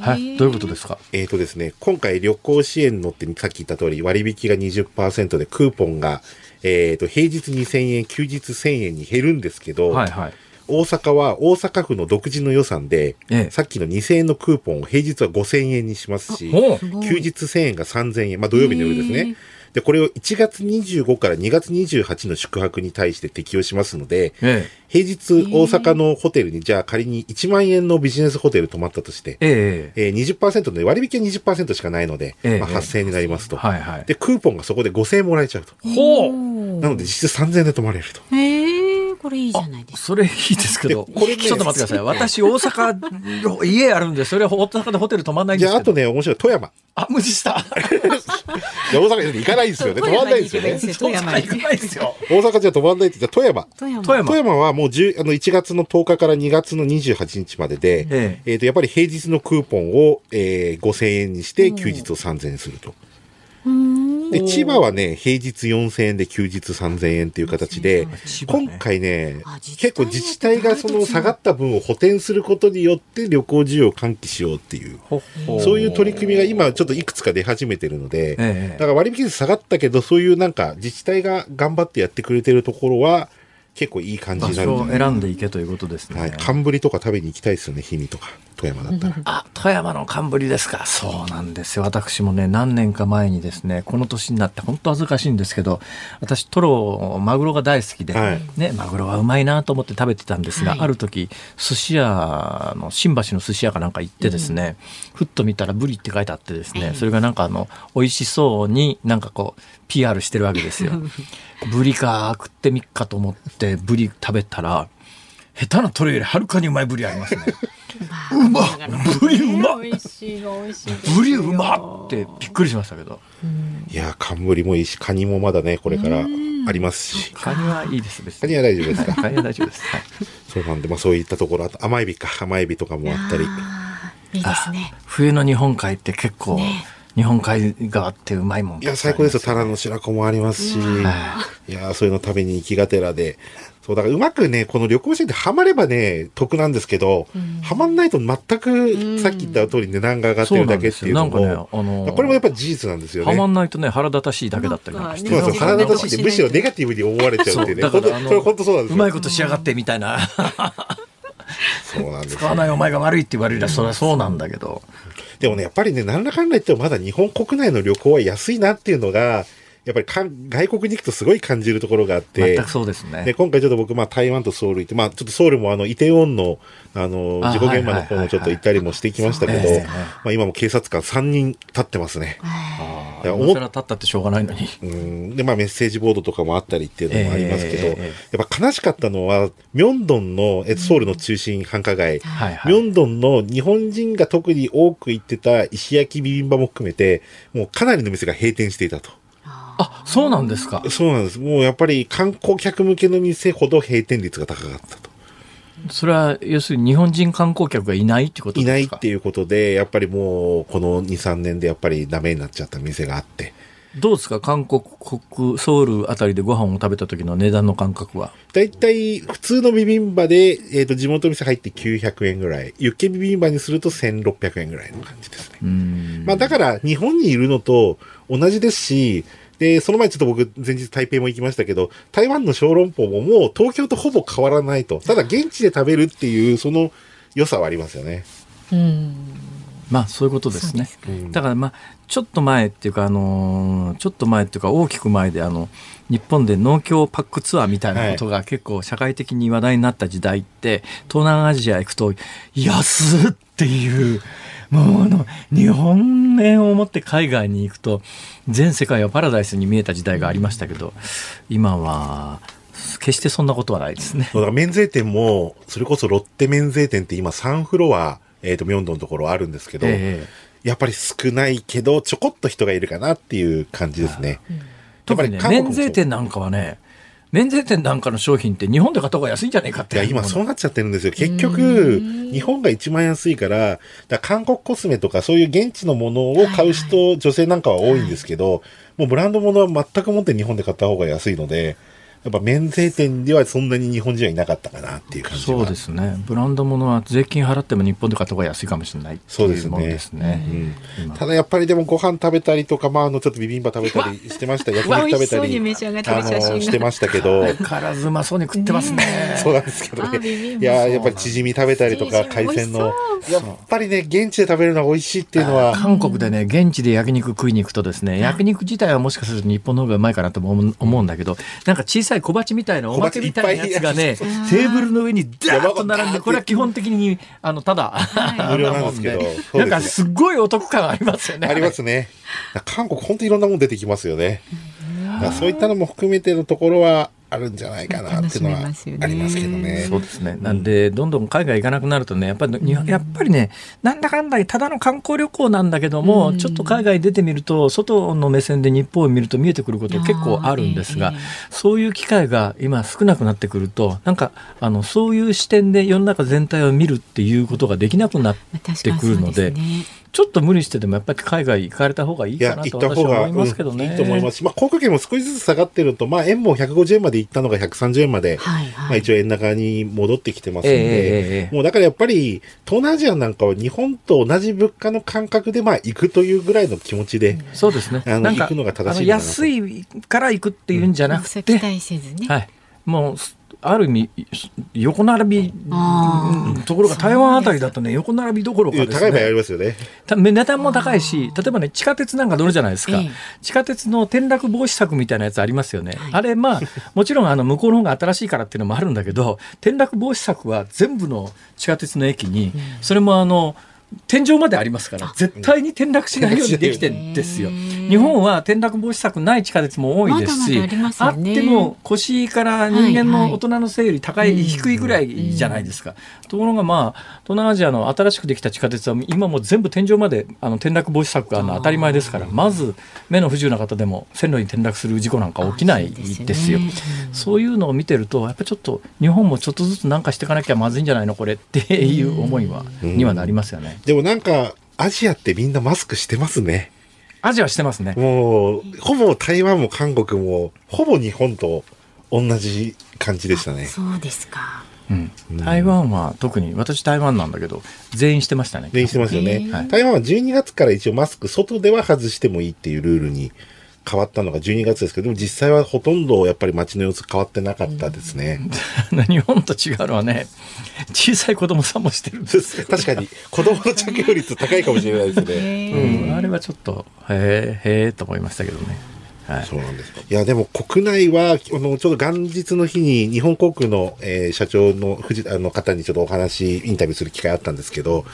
Speaker 1: はい、どういうことですか？
Speaker 3: えっ、ー、とですね、今回旅行支援のってさっき言った通り割引が20%でクーポンが、えっ、ー、と、平日2000円、休日1000円に減るんですけど、はいはい。大阪は大阪府の独自の予算で、ええ、さっきの2000円のクーポンを平日は5000円にしますし、休日1000円が3000円、まあ土曜日の夜ですね。で、これを1月25から2月28の宿泊に対して適用しますので、ええ、平日大阪のホテルに、じゃあ仮に1万円のビジネスホテル泊まったとして、えええー、20%で割引は20%しかないので、ええまあ、8000円になりますと、はいはい。で、クーポンがそこで5000円もらえちゃうと。ほうなので実質3000円で泊まれると。
Speaker 2: へえ。これいいじゃないですか。
Speaker 1: それいいですけど、(laughs) これ、ね、(laughs) ちょっと待ってください。私、大阪、家あるんで、それは大阪でホテル泊まんないんです
Speaker 3: じゃあ、あとね、面白い、富山。
Speaker 1: あ、無視した。(laughs)
Speaker 3: いや、大阪に行かないですよね。泊まんないですよね。
Speaker 1: 富山行かないですよ。
Speaker 3: 大阪じゃ泊まんないって、じゃ富山。富山。富山はもう10あの1月の10日から2月の28日までで、ええ。えー、と、やっぱり平日のクーポンを、えー、5000円にして、休日を3000円すると。で、千葉はね、平日4000円で休日3000円っていう形で、今回ね、結構自治体がその下がった分を補填することによって旅行需要を喚起しようっていう、そういう取り組みが今ちょっといくつか出始めてるので、だから割引率下がったけど、そういうなんか自治体が頑張ってやってくれてるところは、結構いい感じになる
Speaker 1: 選んでいけということですね。はい。
Speaker 3: 寒ぶりとか食べに行きたいですよね、氷見とか。富山だったら。(laughs)
Speaker 1: あ、富山の寒ぶりですか。そうなんですよ。私もね、何年か前にですね、この年になって本当恥ずかしいんですけど、私、トロ、マグロが大好きで、はい、ね、マグロはうまいなと思って食べてたんですが、はい、ある時、寿司屋の、新橋の寿司屋かなんか行ってですね、うん、ふっと見たらブリって書いてあってですね、それがなんかあの、美味しそうになんかこう、PR してるわけですよ。(laughs) ブリか食ってみっかと思ってブリ食べたら、下手なトレよりはるかにうまいブリありますね。うまブリうまブリうまってびっくりしましたけど。
Speaker 3: いや、寒ブリもいいし、カニもまだね、これからありますし。
Speaker 1: カニはいいです、
Speaker 3: カニは大丈夫ですか、
Speaker 1: カニは大丈夫です。はい、
Speaker 3: そうなんで、まあそういったところ、あと甘エビか、甘エビとかもあったり。
Speaker 2: いいですね。
Speaker 1: 冬の日本海って結構、ね。日本海側ってうまいもん、
Speaker 3: いや、最高ですよ。タラの白子もありますし、い。や、そういうの食べに行きがてらで、そう、だからうまくね、この旅行支援ってハマればね、得なんですけど、うん、ハマんないと全く、さっき言った通り値段が上がってるだけっていうのも、ね、あのー、これもやっぱり事実なんですよね。
Speaker 1: ハマんないとね、腹立たしいだけだったりなんかして。そう
Speaker 3: そう、腹立たしいって、むしろネガティブに思われちゃうってね。これ本当そうなんです
Speaker 1: よ。うまいことしやがってみたいな。
Speaker 3: そうなんです、
Speaker 1: 使わないお前が悪いって言われりゃ、それはそうなんだけど。
Speaker 3: でもね、やっぱりね、なんだかんだ言ってもまだ日本国内の旅行は安いなっていうのが、やっぱりかん外国に行くとすごい感じるところがあって、
Speaker 1: 全くそうですね。
Speaker 3: で今回ちょっと僕、まあ、台湾とソウル行って、まあ、ちょっとソウルもあの、イテウォンの、あの、事故現場の方もちょっと行ったりもしてきましたけど、まあ、今も警察官3人立ってますね。
Speaker 1: いや、思っ立ったってしょうがないのに。
Speaker 3: うん。で、まあ、メッセージボードとかもあったりっていうのもありますけど、えー、やっぱ悲しかったのは、ミョンドンの、えソウルの中心繁華街、ミョンドンの日本人が特に多く行ってた石焼きビビンバも含めて、もうかなりの店が閉店していたと。
Speaker 1: あ、そうなんですか。
Speaker 3: そうなんです。もうやっぱり観光客向けの店ほど閉店率が高かったと。
Speaker 1: それは要するに日本人観光客がいないってことです
Speaker 3: かいないっていうことで、やっぱりもうこの2、3年でやっぱりダメになっちゃった店があって。
Speaker 1: どうですか韓国、国、ソウルあたりでご飯を食べた時の値段の感覚は
Speaker 3: だいたい普通のビビンバで、えっ、ー、と、地元店入って900円ぐらい。ユッケビビンバにすると1600円ぐらいの感じですね。まあだから日本にいるのと同じですし、で、その前ちょっと僕、前日台北も行きましたけど、台湾の小籠包ももう東京とほぼ変わらないと。ただ現地で食べるっていう、その良さはありますよね。
Speaker 1: うん。まあそういうことですね。すだからまあちょっと前っていうかあのー、ちょっと前っていうか大きく前であの日本で農協パックツアーみたいなことが結構社会的に話題になった時代って、東南アジア行くと安っていうもうあの日本円を持って海外に行くと全世界はパラダイスに見えた時代がありましたけど今は決してそんなことはないですね。
Speaker 3: だから免税店もそれこそロッテ免税店って今3フロア、えっ、ー、とミョンドンのところあるんですけど、えー、やっぱり少ないけどちょこっと人がいるかなっていう感じですね。
Speaker 1: 特にね免税店なんかはね免税店なんかの商品って日本で買った方が安いんじゃないかって。
Speaker 3: いや今そうなっちゃってるんですよ。結局日本が一番安いからだ韓国コスメとかそういう現地のものを買う人、はいはい、女性なんかは多いんですけど、もうブランドものは全くもって日本で買った方が安いのでやっぱ免税店ではそんなに日本人はいなかったかなっていう感じ
Speaker 1: そうですね。ブランド物は税金払っても日本で買った方が安いかもしれないそうですね。ですね、
Speaker 3: うん、ただやっぱりでもご飯食べたりとか、まあ、あのちょっとビビンバ食べたりしてました。(laughs) 焼肉食べたりあのしてましたけど。
Speaker 1: 相変わらずうまそうに食ってますね。(laughs)
Speaker 3: そうなんですけどね。いややっぱりチヂミ食べたりとか海鮮の。やっぱりね現地で食べるのが美味しいっていうのは。
Speaker 1: 韓国でね現地で焼肉食いに行くとですね焼肉自体はもしかすると日本の方がうまいかなと思うんだけどなんか小さい小鉢みたいなおまけみたいなやつがね、テーブルの上にダーッと並んで、これは基本的に、あの、ただ、
Speaker 3: 無料なんですけ
Speaker 1: ど。なんかすごいお得感ありますよね。
Speaker 3: ありますね。韓国本当いろんなもん出てきますよね。そういったのも含めてのところは、あるんじゃないかなっていうのはありますけどね。
Speaker 1: そうですね。なんで、どんどん海外行かなくなるとね、やっぱり、やっぱりね、なんだかんだただの観光旅行なんだけども、ちょっと海外出てみると、外の目線で日本を見ると見えてくること結構あるんですが、そういう機会が今少なくなってくると、なんか、あの、そういう視点で世の中全体を見るっていうことができなくなってくるので、ちょっと無理してでもやっぱり海外行かれた方がいいかなと私は思いますけどね。
Speaker 3: いいと思います。し、まあ、航空券も少しずつ下がってると、まあ、円も150円まで行ったのが130円まで、はいはい、まあ、一応円高に戻ってきてますので、えー、もうだからやっぱり、東南アジアなんかは日本と同じ物価の感覚で、まあ、行くというぐらいの気持ちで、
Speaker 1: そうですね。
Speaker 3: あの行くのが正しい
Speaker 1: 安いから行くっていうんじゃなくて、
Speaker 2: 期待せずに。はい。
Speaker 1: もうある意味横並びところが台湾あたりだとね横並びどころかです、ね、
Speaker 3: 高い場合ありますよね。
Speaker 1: 値段も高いし例えばね地下鉄なんか乗るじゃないですか、ええ、地下鉄の転落防止策みたいなやつありますよね、はい、あれまあ (laughs) もちろんあの向こうの方が新しいからっていうのもあるんだけど転落防止策は全部の地下鉄の駅に、それもあの天井までありますから絶対に転落しないようにできてるんですよ。日本は転落防止策ない地下鉄も多いですし、あっても腰から人間の大人の背より高い、低いぐらいじゃないですか。ところがまあ東南アジアの新しくできた地下鉄は今も全部天井まであの転落防止策があの当たり前ですからまず目の不自由な方でも線路に転落する事故なんか起きないですよ。そういうのを見てるとやっぱりちょっと日本もちょっとずつ何かしていかなきゃまずいんじゃないの？これっていう思いはにはなりますよね。
Speaker 3: でもなんかアジアってみんなマスクしてますね。
Speaker 1: アジアしてますね。
Speaker 3: もう、ほぼ台湾も韓国も、ほぼ日本と同じ感じでしたね。
Speaker 2: そうですか。
Speaker 1: うん、台湾は特に私台湾なんだけど全員してましたね
Speaker 3: 全員してますよね、はい、台湾は12月から一応マスク外では外してもいいっていうルールに変わったのが12月ですけど、でも実際はほとんどやっぱり街の様子変わってなかったですね。(laughs)
Speaker 1: 日本と違うのはね、小さい子供さんもしてるんです (laughs)
Speaker 3: 確かに、子供の着用率高いかもしれないですね。(laughs)
Speaker 1: うん、あれはちょっと、へえ、へえと思いましたけどね。
Speaker 3: はい、そうなんですか。いや、でも国内は、あの、ちょうど元日の日に日本航空の、えー、社長の藤あの方にちょっとお話、インタビューする機会あったんですけど、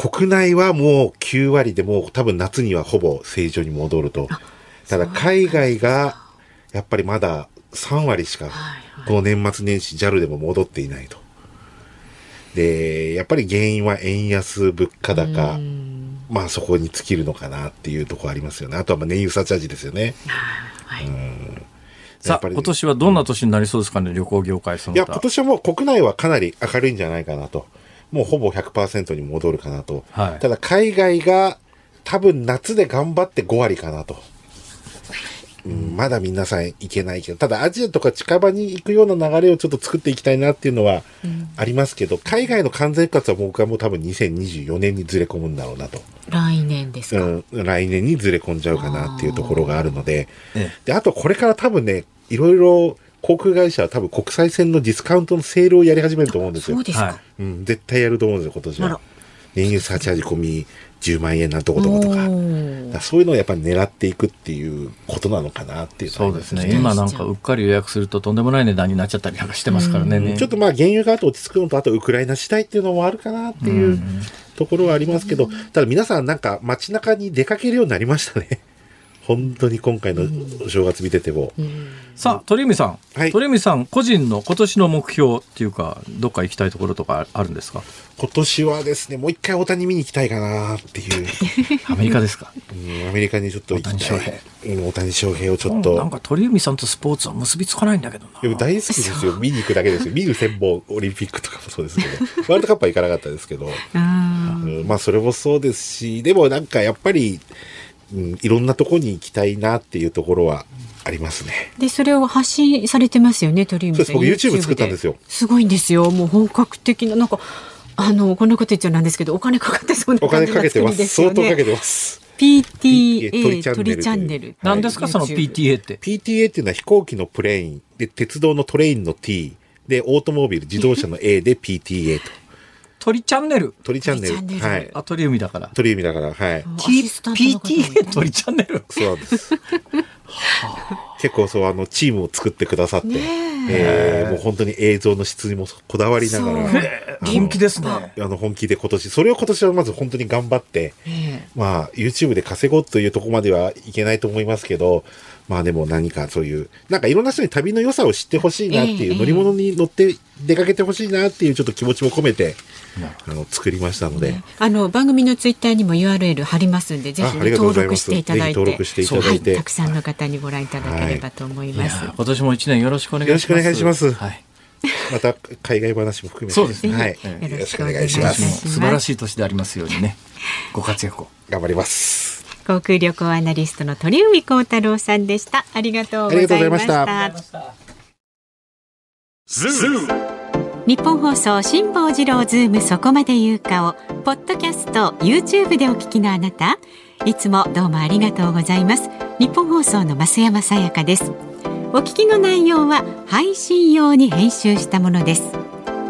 Speaker 3: 国内はもう9割でも多分夏にはほぼ正常に戻ると。ただ海外がやっぱりまだ3割しかこの年末年始 JAL でも戻っていないと。で、やっぱり原因は円安、物価高、まあそこに尽きるのかなっていうところありますよね。あとはまあ燃油サーチャージですよね。はい、
Speaker 1: うんさあ、今年はどんな年になりそうですかね、旅行業界
Speaker 3: そのいや、今年はもう国内はかなり明るいんじゃないかなと。もうほぼ100%に戻るかなと。はい、ただ海外が多分夏で頑張って5割かなと。うん、まだ皆さん行けないけど、ただアジアとか近場に行くような流れをちょっと作っていきたいなっていうのはありますけど、うん、海外の完全復活は僕はもう多分2024年にずれ込むんだろうなと。
Speaker 2: 来年ですか、うん、
Speaker 3: 来年にずれ込んじゃうかなっていうところがあるので、で、あとこれから多分ね、いろいろ航空会社は多分国際線のディスカウントのセールをやり始めると思うんですよ。
Speaker 2: そうですか。
Speaker 3: うん、絶対やると思うんですよ、今年は。燃油サーチャージ込み10万円なとことことか。そういうのをやっぱり狙っていくっていうことなのかなっていう
Speaker 1: そうですね。今なんかうっかり予約するととんでもない値段になっちゃったりしてますからね。
Speaker 3: ちょっとまあ原油があと落ち着くのと、あとウクライナ次第っていうのもあるかなっていうところはありますけど、ただ皆さんなんか街中に出かけるようになりましたね。本当に今回のお正月見てても。
Speaker 1: さあ、鳥海さん、はい、鳥海さん、個人の今年の目標っていうか、どっか行きたいところとかあるんですか？
Speaker 3: 今年はですね、もう一回大谷見に行きたいかなっていう。(laughs)
Speaker 1: アメリカですか、
Speaker 3: うん、アメリカにちょっと行きたい。大谷翔平。大谷翔平をちょっと。
Speaker 1: なんか鳥海さんとスポーツは結びつかないんだけどな。
Speaker 3: でも大好きですよ。見に行くだけですよ。見る専門オリンピックとかもそうですけど。(laughs) ワールドカップは行かなかったですけど。うん、まあ、それもそうですし、でもなんかやっぱり、うん、いろんなところに行きたいなっていうところはありますね。
Speaker 2: で、それを発信されてますよね、鳥海
Speaker 3: さん。僕 YouTube 作ったんですよ。
Speaker 2: すごいんですよ。もう本格的な、なんか、あの、こんなこと言っちゃなんですけど、お金かかってそうな
Speaker 3: ね。お金かけてます。相当かけてます。
Speaker 2: PTA 鳥チャンネル。
Speaker 1: 何ですか、その PTA って
Speaker 3: ？PTA っていうのは飛行機のプレイン、で、鉄道のトレインの T、で、オートモービル、自動車の A で PTA と。
Speaker 1: 鳥チャンネル。
Speaker 3: 鳥チャンネル。はい。
Speaker 1: あ、鳥海だから。
Speaker 3: 鳥海だから、はい。
Speaker 1: PTA 鳥チャンネル。
Speaker 3: そうです。結構そう、あの、チームを作ってくださって、えー、もう本当に映像の質にもこだわりながら、
Speaker 1: 本気ですね。
Speaker 3: あの、本気で今年、それを今年はまず本当に頑張って、まあ、YouTube で稼ごうというところまではいけないと思いますけど、まあでも何かそういう、なんかいろんな人に旅の良さを知ってほしいなっていう、乗り物に乗って出かけてほしいなっていうちょっと気持ちも込めて、あの作りましたので、
Speaker 2: あの番組のツイッターにも URL 貼りますんで、ぜひ、ね、登録していただいて、
Speaker 3: 登録していただいて、
Speaker 2: はい、たくさんの方にご覧いただければと思います。はい、
Speaker 1: 今年も一年よろしくお願いします。よろしくお願いします。はい。
Speaker 3: また海外話も含めて、
Speaker 1: そうですね。(laughs)
Speaker 3: はい。よろしくお願いします。
Speaker 1: 素晴らしい年でありますようにね。ご活躍を
Speaker 3: 頑張ります。
Speaker 2: 航空旅行アナリストの鳥海高太郎さんでした。ありがとうございました。ニッポン放送辛坊治郎ズームそこまで言うかをポッドキャスト YouTube でお聞きのあなた。いつもどうもありがとうございます。ニッポン放送の増山さやかです。お聞きの内容は配信用に編集したものです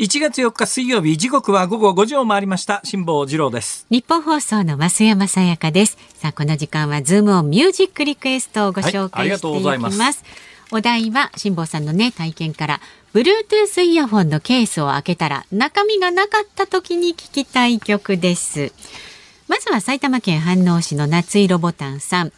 Speaker 1: 1月4日水曜日時刻は午後5時を回りました。辛坊治郎です。
Speaker 2: 日本放送の増山さやかです。さあこの時間はズームオンミュージックリクエストをご紹介していきます。はい、お題は辛坊さんのね体験から Bluetooth イヤホンのケースを開けたら中身がなかった時に聞きたい曲です。まずは埼玉県飯能市の夏色ボタンさん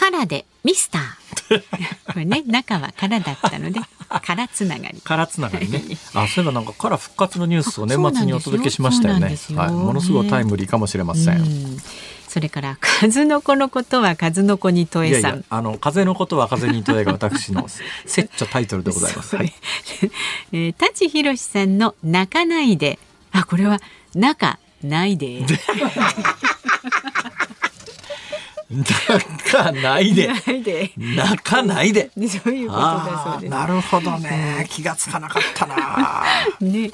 Speaker 2: カラでミスター。(laughs) これね、中は空だったので、(laughs) 空つながり。
Speaker 1: 空つながりね。(laughs) あ、そういえばなんか空復活のニュースを年末にお届けしましたよね。よはい、ものすごいタイムリーかもしれません。ん
Speaker 2: それから数の子のことは数の子に問えさん。いやいや
Speaker 1: あの風のことは風に問えが私のセッチョタイトルでございます。はい、
Speaker 2: えー、舘ひろしさんの泣かないで。あ、これは泣かないで。
Speaker 1: 泣かないで。泣かないで。
Speaker 2: そういうことだそうです。
Speaker 1: なるほどね。気がつかなかったな。(laughs)
Speaker 2: ね、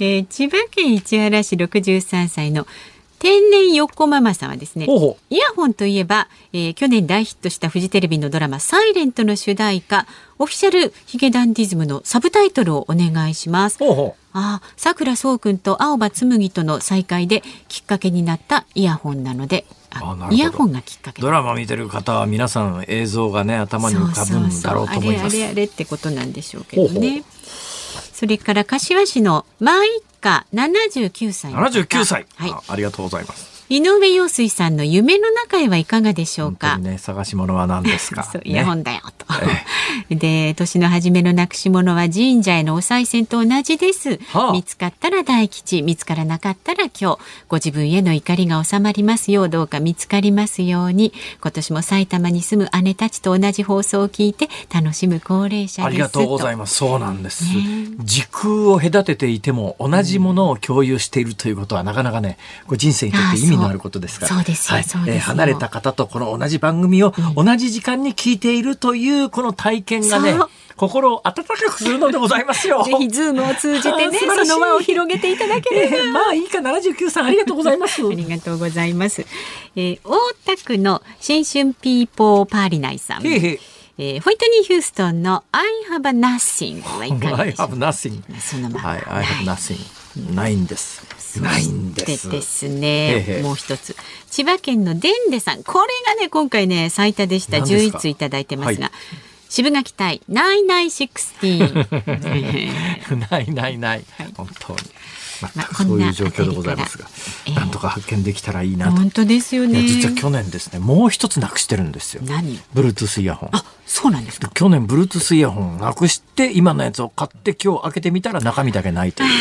Speaker 2: えー、千葉県市原市六十三歳の天然よっこママさんはですねイヤホンといえば、えー、去年大ヒットしたフジテレビのドラマ「サイレントの主題歌オフィシャルヒゲダンディズムのサブタイトルをお願いします。ほうあさくらそうくんと青葉紬との再会できっかけになったイヤホンなのでイヤホンがきっかけ。
Speaker 1: ドラマ見てる方は皆さん映像がね頭に浮かぶんだろうと思います。
Speaker 2: あれあれあれってことなんでしょうけどね。それから柏市のマイカ79歳
Speaker 1: 79歳、はい、ありがとうございます
Speaker 2: 井上陽水さんの夢の中へはいかがでしょうか？
Speaker 1: ね、探し物は何ですか？(laughs)
Speaker 2: そう、イヤホンだよと。(laughs) で、年の初めのなくし物は神社へのお賽銭と同じです。はあ、見つかったら大吉、見つからなかったら今日、ご自分への怒りが収まりますよう、どうか見つかりますように。今年も埼玉に住む姉たちと同じ放送を聞いて楽しむ高齢者
Speaker 1: ありがとうございます。そうなんです。ね、時空を隔てていても同じものを共有しているということは、なかなかね、こ人生にとって意味のあることですから。
Speaker 2: そうですよ、はい、え
Speaker 1: 離れた方とこの同じ番組を同じ時間に聞いているというこの体験がね、うん、心を温かくするのでございますよ。
Speaker 2: ぜひズームを通じてね、(laughs) その輪を広げていただければ。え
Speaker 1: ー、まあいいか、79さんありがとうございます。(laughs)
Speaker 2: ありがとうございます。えー、大田区の新春ピーポーパーリナイさん。へへえー、ホイットニー・ヒューストンの I have nothing はいかがでしょう I have
Speaker 1: nothing そのまま、はい、I have nothing ないんですないんで
Speaker 2: す。でですね、もう一つ千葉県のでんでさん、これがね今回ね最多でした。十一通いただいてますが。はいシブがき隊ナイナイシックスティー
Speaker 1: ン。ないないない、本当に。全くそういう状況でございますが、えー、なんとか発見できたらいいなと。
Speaker 2: 本当ですよね。
Speaker 1: 実は去年ですね、もう一つなくしてるんですよ。
Speaker 2: 何？
Speaker 1: ブルートゥースイヤホン。
Speaker 2: あ、そうなんですか。
Speaker 1: 去年ブルートゥースイヤホンなくして今のやつを買って今日開けてみたら中身だけないという。(laughs)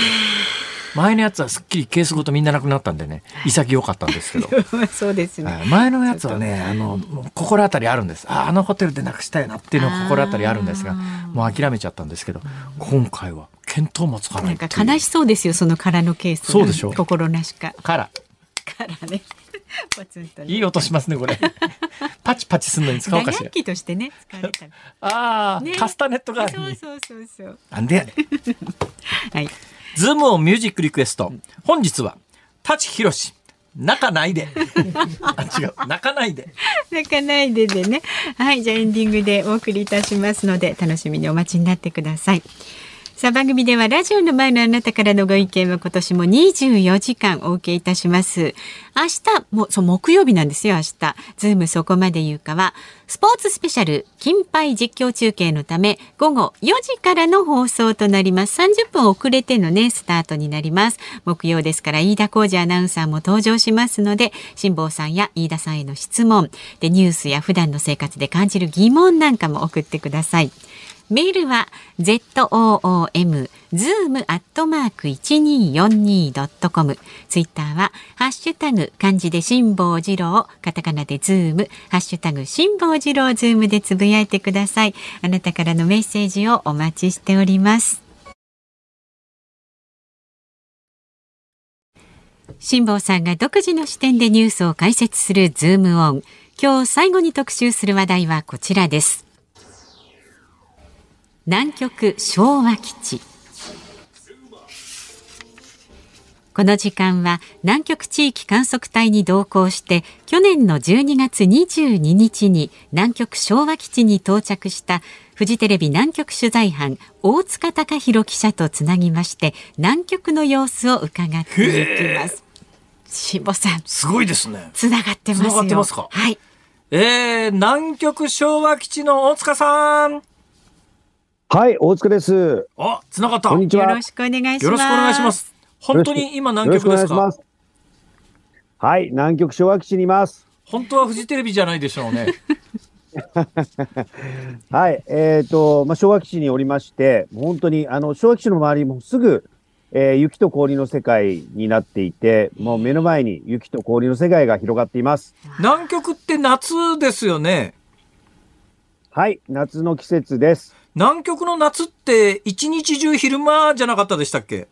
Speaker 1: 前のやつはすっきりケースごとみんななくなったんでね。潔かったんですけど。(laughs)
Speaker 2: そうですね。
Speaker 1: 前のやつはねあの心当たりあるんです。ああのホテルでなくしたいなっていうの心当たりあるんですがもう諦めちゃったんですけど今回は見当もつかないなんか
Speaker 2: 悲しそうですよその空のケース
Speaker 1: そうでしょう。
Speaker 2: 心なしか。
Speaker 1: から。(laughs)
Speaker 2: ね。
Speaker 1: いい音しますねこれ。(laughs) パチパチするのに使おうかしら。
Speaker 2: としてね
Speaker 1: ああ、ね、カスタネットが
Speaker 2: そうそうそうそう。
Speaker 1: なんでやねはいズームオンミュージックリクエスト。本日は、舘ひろし。泣かないで。(laughs) あ、違う。泣かないで。
Speaker 2: 泣かないででね。はい。じゃあエンディングでお送りいたしますので、楽しみにお待ちになってください。さあ番組ではラジオの前のあなたからのご意見は今年も24時間お受けいたします。明日もそう木曜日なんですよ明日。ズームそこまで言うかはスポーツスペシャル金杯実況中継のため午後4時からの放送となります。30分遅れてのねスタートになります。木曜ですから飯田浩二アナウンサーも登場しますので辛坊さんや飯田さんへの質問でニュースや普段の生活で感じる疑問なんかも送ってください。メールは zoom zoom アットマーク一二四二ドットコム。ツイッターはハッシュタグ漢字で辛坊治郎、カタカナでズーム、ハッシュタグ辛坊治郎ズームでつぶやいてください。あなたからのメッセージをお待ちしております。辛坊さんが独自の視点でニュースを解説するズームオン。今日最後に特集する話題はこちらです。南極昭和基地この時間は南極地域観測隊に同行して去年の12月22日に南極昭和基地に到着したフジテレビ南極取材班大塚隆弘記者とつなぎまして南極の様子を伺っていきます。しぼさん。
Speaker 1: すごいですね。
Speaker 2: つながってますよ。つ
Speaker 1: ながってますか？
Speaker 2: はい。
Speaker 1: えー、南極昭和基地の大塚さん。
Speaker 4: はい、大塚です。
Speaker 1: あ、つながった。
Speaker 4: こんにちは。
Speaker 2: よろしくお願いします。
Speaker 1: よろしくお願いします。本当に今南極ですか？
Speaker 4: はい、南極昭和基地にいます。
Speaker 1: 本当はフジテレビじゃないでしょうね。(laughs)
Speaker 4: はい、えっ、ー、と、まあ、昭和基地におりまして、本当に、あの、昭和基地の周りもすぐ、えー、雪と氷の世界になっていて、もう目の前に雪と氷の世界が広がっています。
Speaker 1: 南極って夏ですよね。
Speaker 4: はい、夏の季節です。
Speaker 1: 南極の夏って一日中昼間じゃなかったでしたっけ？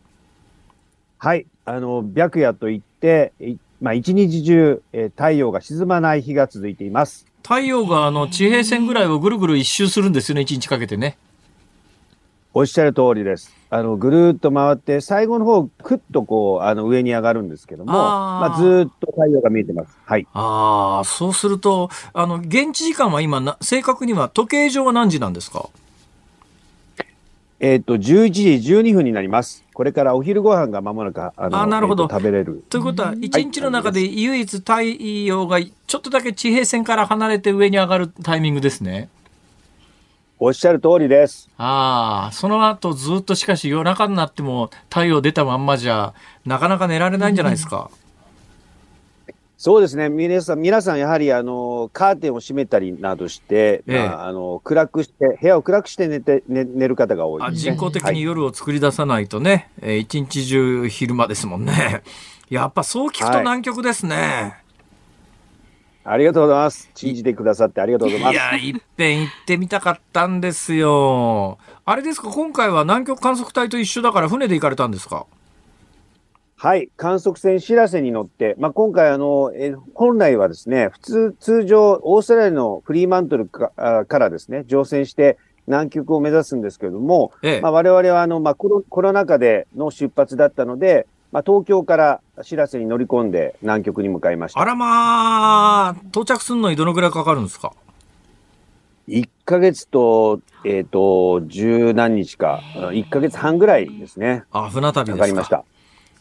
Speaker 4: はい。あの、白夜といって、まあ、一日中、えー、太陽が沈まない日が続いています。
Speaker 1: 太陽があの地平線ぐらいをぐるぐる一周するんですよね、一日かけてね。
Speaker 4: おっしゃる通りです。あの、ぐるっと回って、最後の方、くっとこう、あの、上に上がるんですけども、あまあ、ずっと太陽が見えてます。はい。
Speaker 1: ああ、そうすると、あの、現地時間は今な、正確には時計上は何時なんですか？
Speaker 4: えっ、ー、と、11時12分になります。これからお昼ご飯がまもなく、あの、
Speaker 1: あなるほど、
Speaker 4: えー、食べれる。
Speaker 1: ということは、一日の中で唯一太陽がちょっとだけ地平線から離れて上に上がるタイミングですね。
Speaker 4: おっしゃる通りです。
Speaker 1: ああ、その後ずっとしかし夜中になっても太陽出たまんまじゃ、なかなか寝られないんじゃないですか。うん
Speaker 4: そうですね。皆さん、皆さんやはり、あの、カーテンを閉めたりなどして、ええ、まあ、あの、暗くして、部屋を暗くして寝て、寝寝る方が多い、ね、
Speaker 1: 人工的に夜を作り出さないとね、はい、一日中昼間ですもんね。(laughs) やっぱそう聞くと南極ですね。はい
Speaker 4: ありがとうございます。信じてくださってありがとうございます。い
Speaker 1: や、いっぺん行ってみたかったんですよ。あれですか、今回は南極観測隊と一緒だから船で行かれたんですか？
Speaker 4: はい、観測船しらせに乗って、まあ、今回あの、え本来はですね、普通、通常、オーストラリアのフリーマントルかからですね、乗船して南極を目指すんですけれども、ええ、まあ、我々はあの、まあコロ、コロナ禍での出発だったので、まあ、東京からしらせに乗り込んで南極に向かいました。
Speaker 1: あらまあ、到着するのにどのぐらいかかるんですか
Speaker 4: ?1 ヶ月と、えっ、ー、と、十何日か、1ヶ月半ぐらいですね。
Speaker 1: あ、船旅ですか
Speaker 4: かかりました。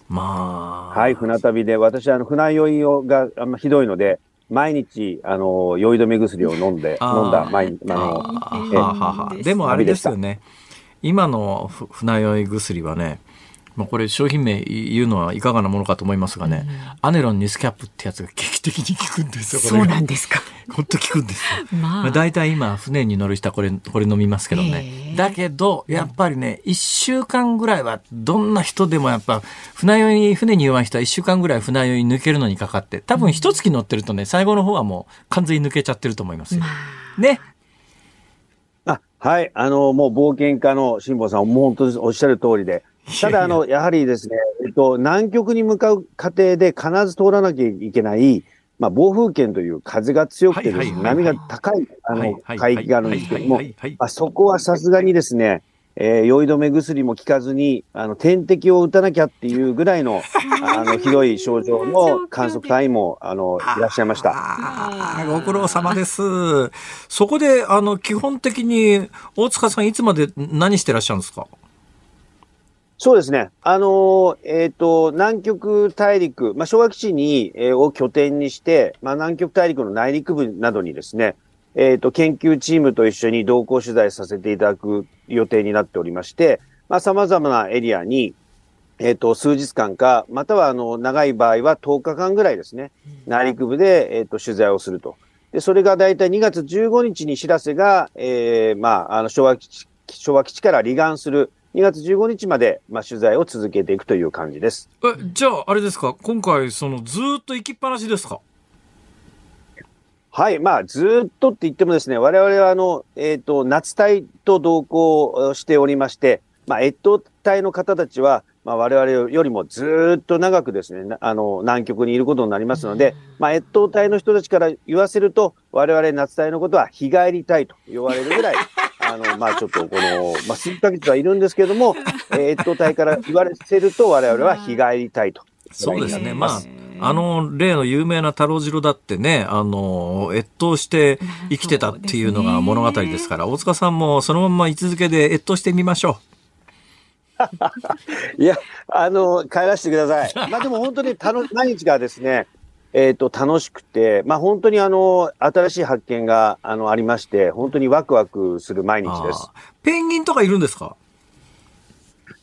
Speaker 1: まあ。
Speaker 4: はい、船旅で、私、あの、船酔いをがあんまひどいので、毎日、あの、酔い止め薬を飲んで、飲んだ、毎日、
Speaker 1: あの、でもあれですよね。今の船酔い薬はね、まあ、これ商品名言うのはいかがなものかと思いますがね、うん、アネロンニスキャップってやつが劇的に効くんですよ。
Speaker 2: そうなんですか。
Speaker 1: 本当効くんですよ。まあ、大体今船に乗る人はこれこれ飲みますけどね。だけどやっぱりね一週間ぐらいはどんな人でもやっぱ船酔い船に弱い人は一週間ぐらい船酔い抜けるのにかかって多分一月乗ってるとね最後の方はもう完全に抜けちゃってると思いますよ。まあ、ね。
Speaker 4: あはい、あの、もう冒険家の辛坊さん、もう本当におっしゃる通りで、ただ、あの、やはりですね、えっと、南極に向かう過程で必ず通らなきゃいけない、まあ、暴風圏という風が強くてですね、波が高い、あの、海域があるんですけども、あそこはさすがにですね、えー、酔い止め薬も効かずに、あの、点滴を打たなきゃっていうぐらいの、(laughs) あの、ひどい症状の観測隊も、あの、いらっしゃいました。
Speaker 1: ご苦労様です。そこで、あの、基本的に、大塚さんいつまで何してらっしゃるんですか？
Speaker 4: そうですね。あのえっ、ー、と、南極大陸、まあ、昭和基地に、えー、を拠点にして、まあ、南極大陸の内陸部などにですね、えっ、ー、と、研究チームと一緒に同行取材させていただく予定になっておりまして、まあ、様々なエリアに、えっ、と、数日間か、または、あの、長い場合は10日間ぐらいですね、内陸部で、えっ、と、取材をすると。で、それが大体2月15日に知らせが、えー、まあ、あの、昭和基地、昭和基地から離岸する2月15日まで、まあ、取材を続けていくという感じです。
Speaker 1: え、じゃあ、あれですか、今回、その、ずっと行きっぱなしですか？
Speaker 4: はい、まあ、ずっとって言ってもですね、我々は、あの、えっ、ー、と、夏隊と同行しておりまして、まあ、越冬隊の方たちは、まあ、我々よりもずっと長くですね、あの、南極にいることになりますので、まあ、越冬隊の人たちから言わせると、我々夏隊のことは日帰り隊と言われるぐらい、あの、まあ、ちょっとこの、まあ、数ヶ月はいるんですけれども、えー、越冬隊から言われてると我々は日帰りたいと。
Speaker 1: そうですね。まあ、あの、例の有名な太郎次郎だってね、あの、越冬して生きてたっていうのが物語ですから、大塚さんもそのまま居続けで越冬してみましょ
Speaker 4: う。(laughs) いや、あの、帰らせてください。まあでも本当に楽、毎日がですね、えっ、ー、と、楽しくて、まあ本当にあの、新しい発見が、あの、ありまして、本当にワクワクする毎日です。
Speaker 1: ペンギンとかいるんですか？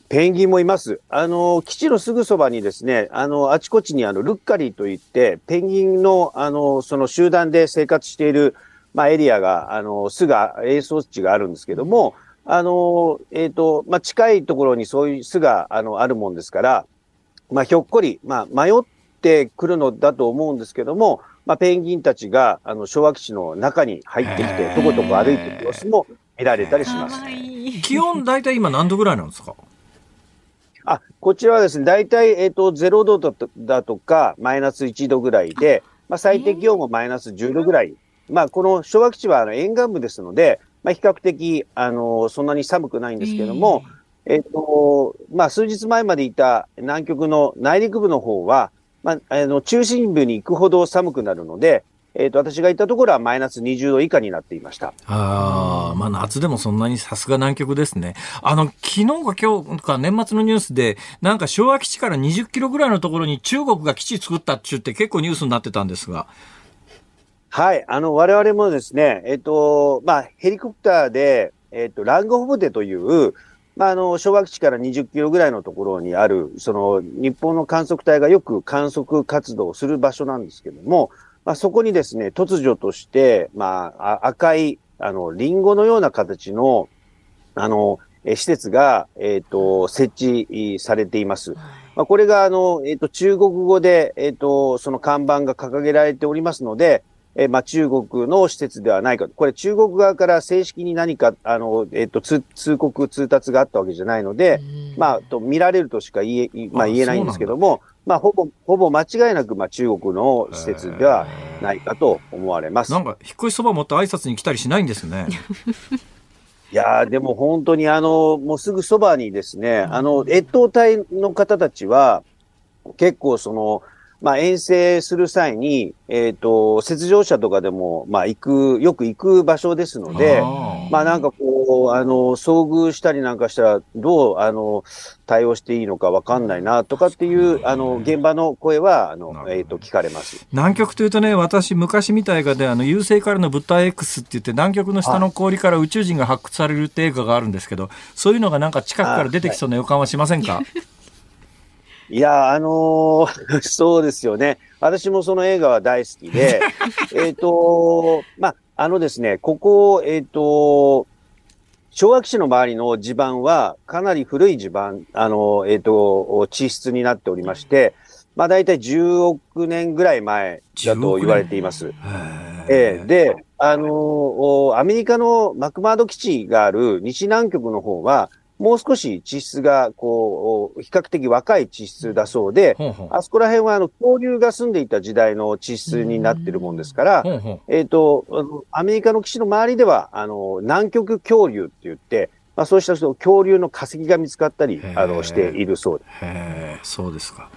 Speaker 4: ペンギンもいます。あの、基地のすぐそばにですね、あの、あちこちにあの、ルッカリーといって、ペンギンの、あの、その集団で生活している、まあ、エリアが、あの、巣が、営巣地があるんですけども、あの、えっ、ー、と、まあ、近いところにそういう巣が、あの、あるもんですから、まあ、ひょっこり、まあ、迷ってくるのだと思うんですけども、まあ、ペンギンたちが、あの、昭和基地の中に入ってきて、とことこ歩いていく様子も見られたりします。
Speaker 1: 気温、大体今何度ぐらいなんですか？
Speaker 4: あ、こちらはですね、大体、えっ、ー、と、0度だとか、マイナス1度ぐらいで、まあ、最低気温もマイナス10度ぐらい。まあ、この昭和基地はあの沿岸部ですので、まあ、比較的、あの、そんなに寒くないんですけども、えっ、ー、と、まあ、数日前までいた南極の内陸部の方は、まあ、あの、中心部に行くほど寒くなるので、えっ、ー、と、私が行ったところはマイナス20度以下になっていました。
Speaker 1: ああ、まあ夏でもそんなにさすが南極ですね。あの、昨日か今日か年末のニュースで、なんか昭和基地から20キロぐらいのところに中国が基地作ったって言って結構ニュースになってたんですが。
Speaker 4: はい、あの、我々もですね、えっ、ー、と、まあ、ヘリコプターで、えっ、ー、と、ラングホブテという、まあ、あの、昭和基地から20キロぐらいのところにある、その、日本の観測隊がよく観測活動をする場所なんですけども、まあ、そこにですね、突如として、まあ、赤い、あの、リンゴのような形の、あの、施設が、えっ、ー、と、設置されています。まあ、これが、あの、えっ、ー、と、中国語で、えっ、ー、と、その看板が掲げられておりますので、えまあ、中国の施設ではないか。これ中国側から正式に何か、あの、えっ、と、通告、通達があったわけじゃないので、まあ、と、見られるとしか言え、まあ、言えないんですけども、まあ、ほぼ、ほぼ間違いなく、まあ、中国の施設ではないかと思われます。
Speaker 1: なんか、引っ越しそば持って挨拶に来たりしないんですね。(laughs)
Speaker 4: いやでも本当にあの、もうすぐそばにですね、あの、越冬隊の方たちは、結構その、まあ、遠征する際に、えっ、ー、と、雪上車とかでも、まあ、行く、よく行く場所ですので、まあ、なんかこう、あの、遭遇したりなんかしたら、どう、あの、対応していいのかわかんないな、とかっていう、あの、現場の声は、あの、えっ、ー、と、聞かれます。
Speaker 1: 南極というとね、私、昔みたいがで、あの、優勢からの物体 X って言って、南極の下の氷から宇宙人が発掘されるって映画があるんですけど、そういうのがなんか近くから出てきそうな予感はしませんか？
Speaker 4: い (laughs) や、あのー、(laughs) そうですよね。私もその映画は大好きで、(laughs) えっと、まあ、あのですね、ここ、えっ、ー、と、昭和基地の周りの地盤はかなり古い地盤、あの、えっ、ー、と、地質になっておりまして、まあ大体10億年ぐらい前だと言われています。えー、で、あのアメリカのマクマード基地がある西南極の方は、もう少し地質が、こう、比較的若い地質だそうで、あそこら辺は、あの、恐竜が住んでいた時代の地質になってるもんですから、えっ、ー、と、アメリカの基地の周りでは、あの、南極恐竜って言って、まあ、そうした人、恐竜の化石が見つかったり、あの、しているそうです。
Speaker 1: へそうですか。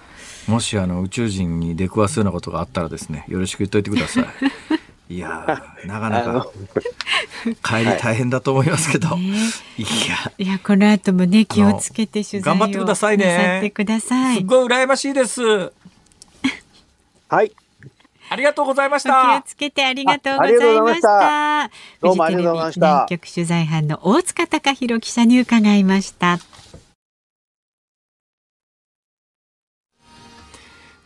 Speaker 1: もし、あの、宇宙人に出くわすようなことがあったらですね、よろしく言っといてください。いやなかなか帰り大変だと思いますけど、はい、いや。
Speaker 2: いやこの後もね気をつけて取材
Speaker 1: 頑張ってくださいね。
Speaker 2: ってください。
Speaker 1: すごい羨ましいです。(laughs)
Speaker 4: はい。
Speaker 1: ありがとうございました。
Speaker 2: 気をつけてありがとうございました。
Speaker 4: どうもありがとうございました。南
Speaker 2: 極取材班の大塚隆弘記者に伺いました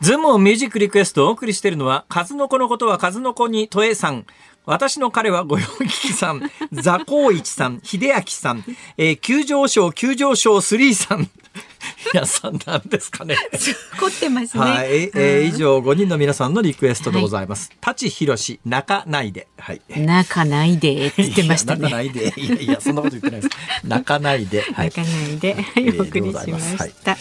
Speaker 1: ズームミュージックリクエストをお送りしているのは、数の子のことは数の子にとえさん。私の彼は御用聞きさん、(laughs) ザコウイチさん、秀明さん、えー、急上昇、急上昇3さん。(laughs) 皆さんなんですかね。
Speaker 2: 凝ってますね。
Speaker 1: はい、えー、以上5人の皆さんのリクエストでございます。はい、舘ひろし、泣かないで。はい。
Speaker 2: 泣かないで (laughs) って言ってましたね。
Speaker 1: 泣かないで。いやいや、そんなこと言ってないです。泣かないで。
Speaker 2: はい、泣かないで。はい、お送りしました。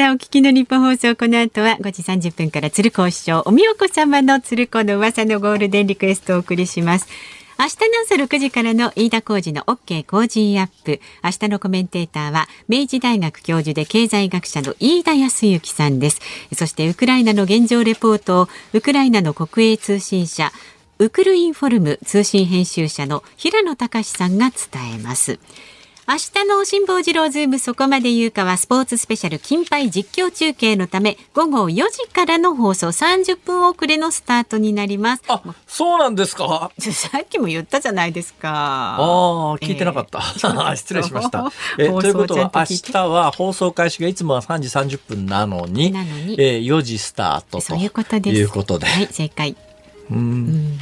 Speaker 2: さあ、お聞きの日本放送、この後は5時30分から鶴子師匠、おみおこ様の鶴子の噂のゴールデンリクエストをお送りします。明日の朝6時からの飯田浩二の OK 工事アップ。明日のコメンテーターは、明治大学教授で経済学者の飯田康之さんです。そして、ウクライナの現状レポートを、ウクライナの国営通信社、ウクルインフォルム通信編集者の平野隆さんが伝えます。明日の辛坊治郎ズームそこまで言うかはスポーツスペシャル金杯実況中継のため午後4時からの放送30分遅れのスタートになります。
Speaker 1: あ、そうなんですか？(laughs)
Speaker 2: さっきも言ったじゃないですか。
Speaker 1: ああ、聞いてなかった。えー、(laughs) 失礼しました。えということは明日は放送開始がいつもは3時30分なのに、なのにえー、4時スタートと
Speaker 2: そういうことです。
Speaker 1: いうことで。
Speaker 2: はい、正解。
Speaker 1: うん。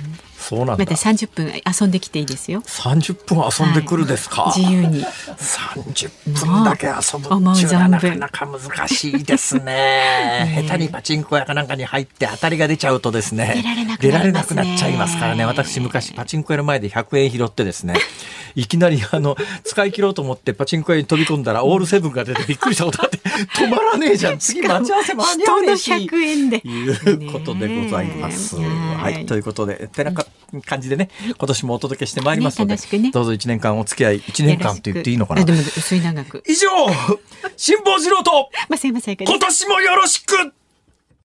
Speaker 1: そうなんだ。ま
Speaker 2: た三十分遊んできていいですよ。
Speaker 1: 三十分遊んでくるですか？
Speaker 2: はい、自由に。
Speaker 1: 三十分だけ遊ぶっていうのはなかなか難しいですね。(laughs) ね下手にパチンコ屋かなんかに入って当たりが出ちゃうとですね。出られなくなっちゃいますからね。私昔パチンコ屋の前で百円拾ってですね。(laughs) いきなりあの使い切ろうと思ってパチンコ屋に飛び込んだらオールセブンが出てびっくりしたことあって止まらねえじゃん。次待ち合わせ間に合わねえし。
Speaker 2: 100円で。
Speaker 1: いうことでございます。はい。ということで、てなか感じでね、今年もお届けしてまいりますので、ねね、どうぞ一年間お付き合い、一年間って言っていいのかな。
Speaker 2: でも薄い長く。
Speaker 1: 以上、辛坊治郎と、
Speaker 2: まあ、すいません。
Speaker 1: 今年もよろしく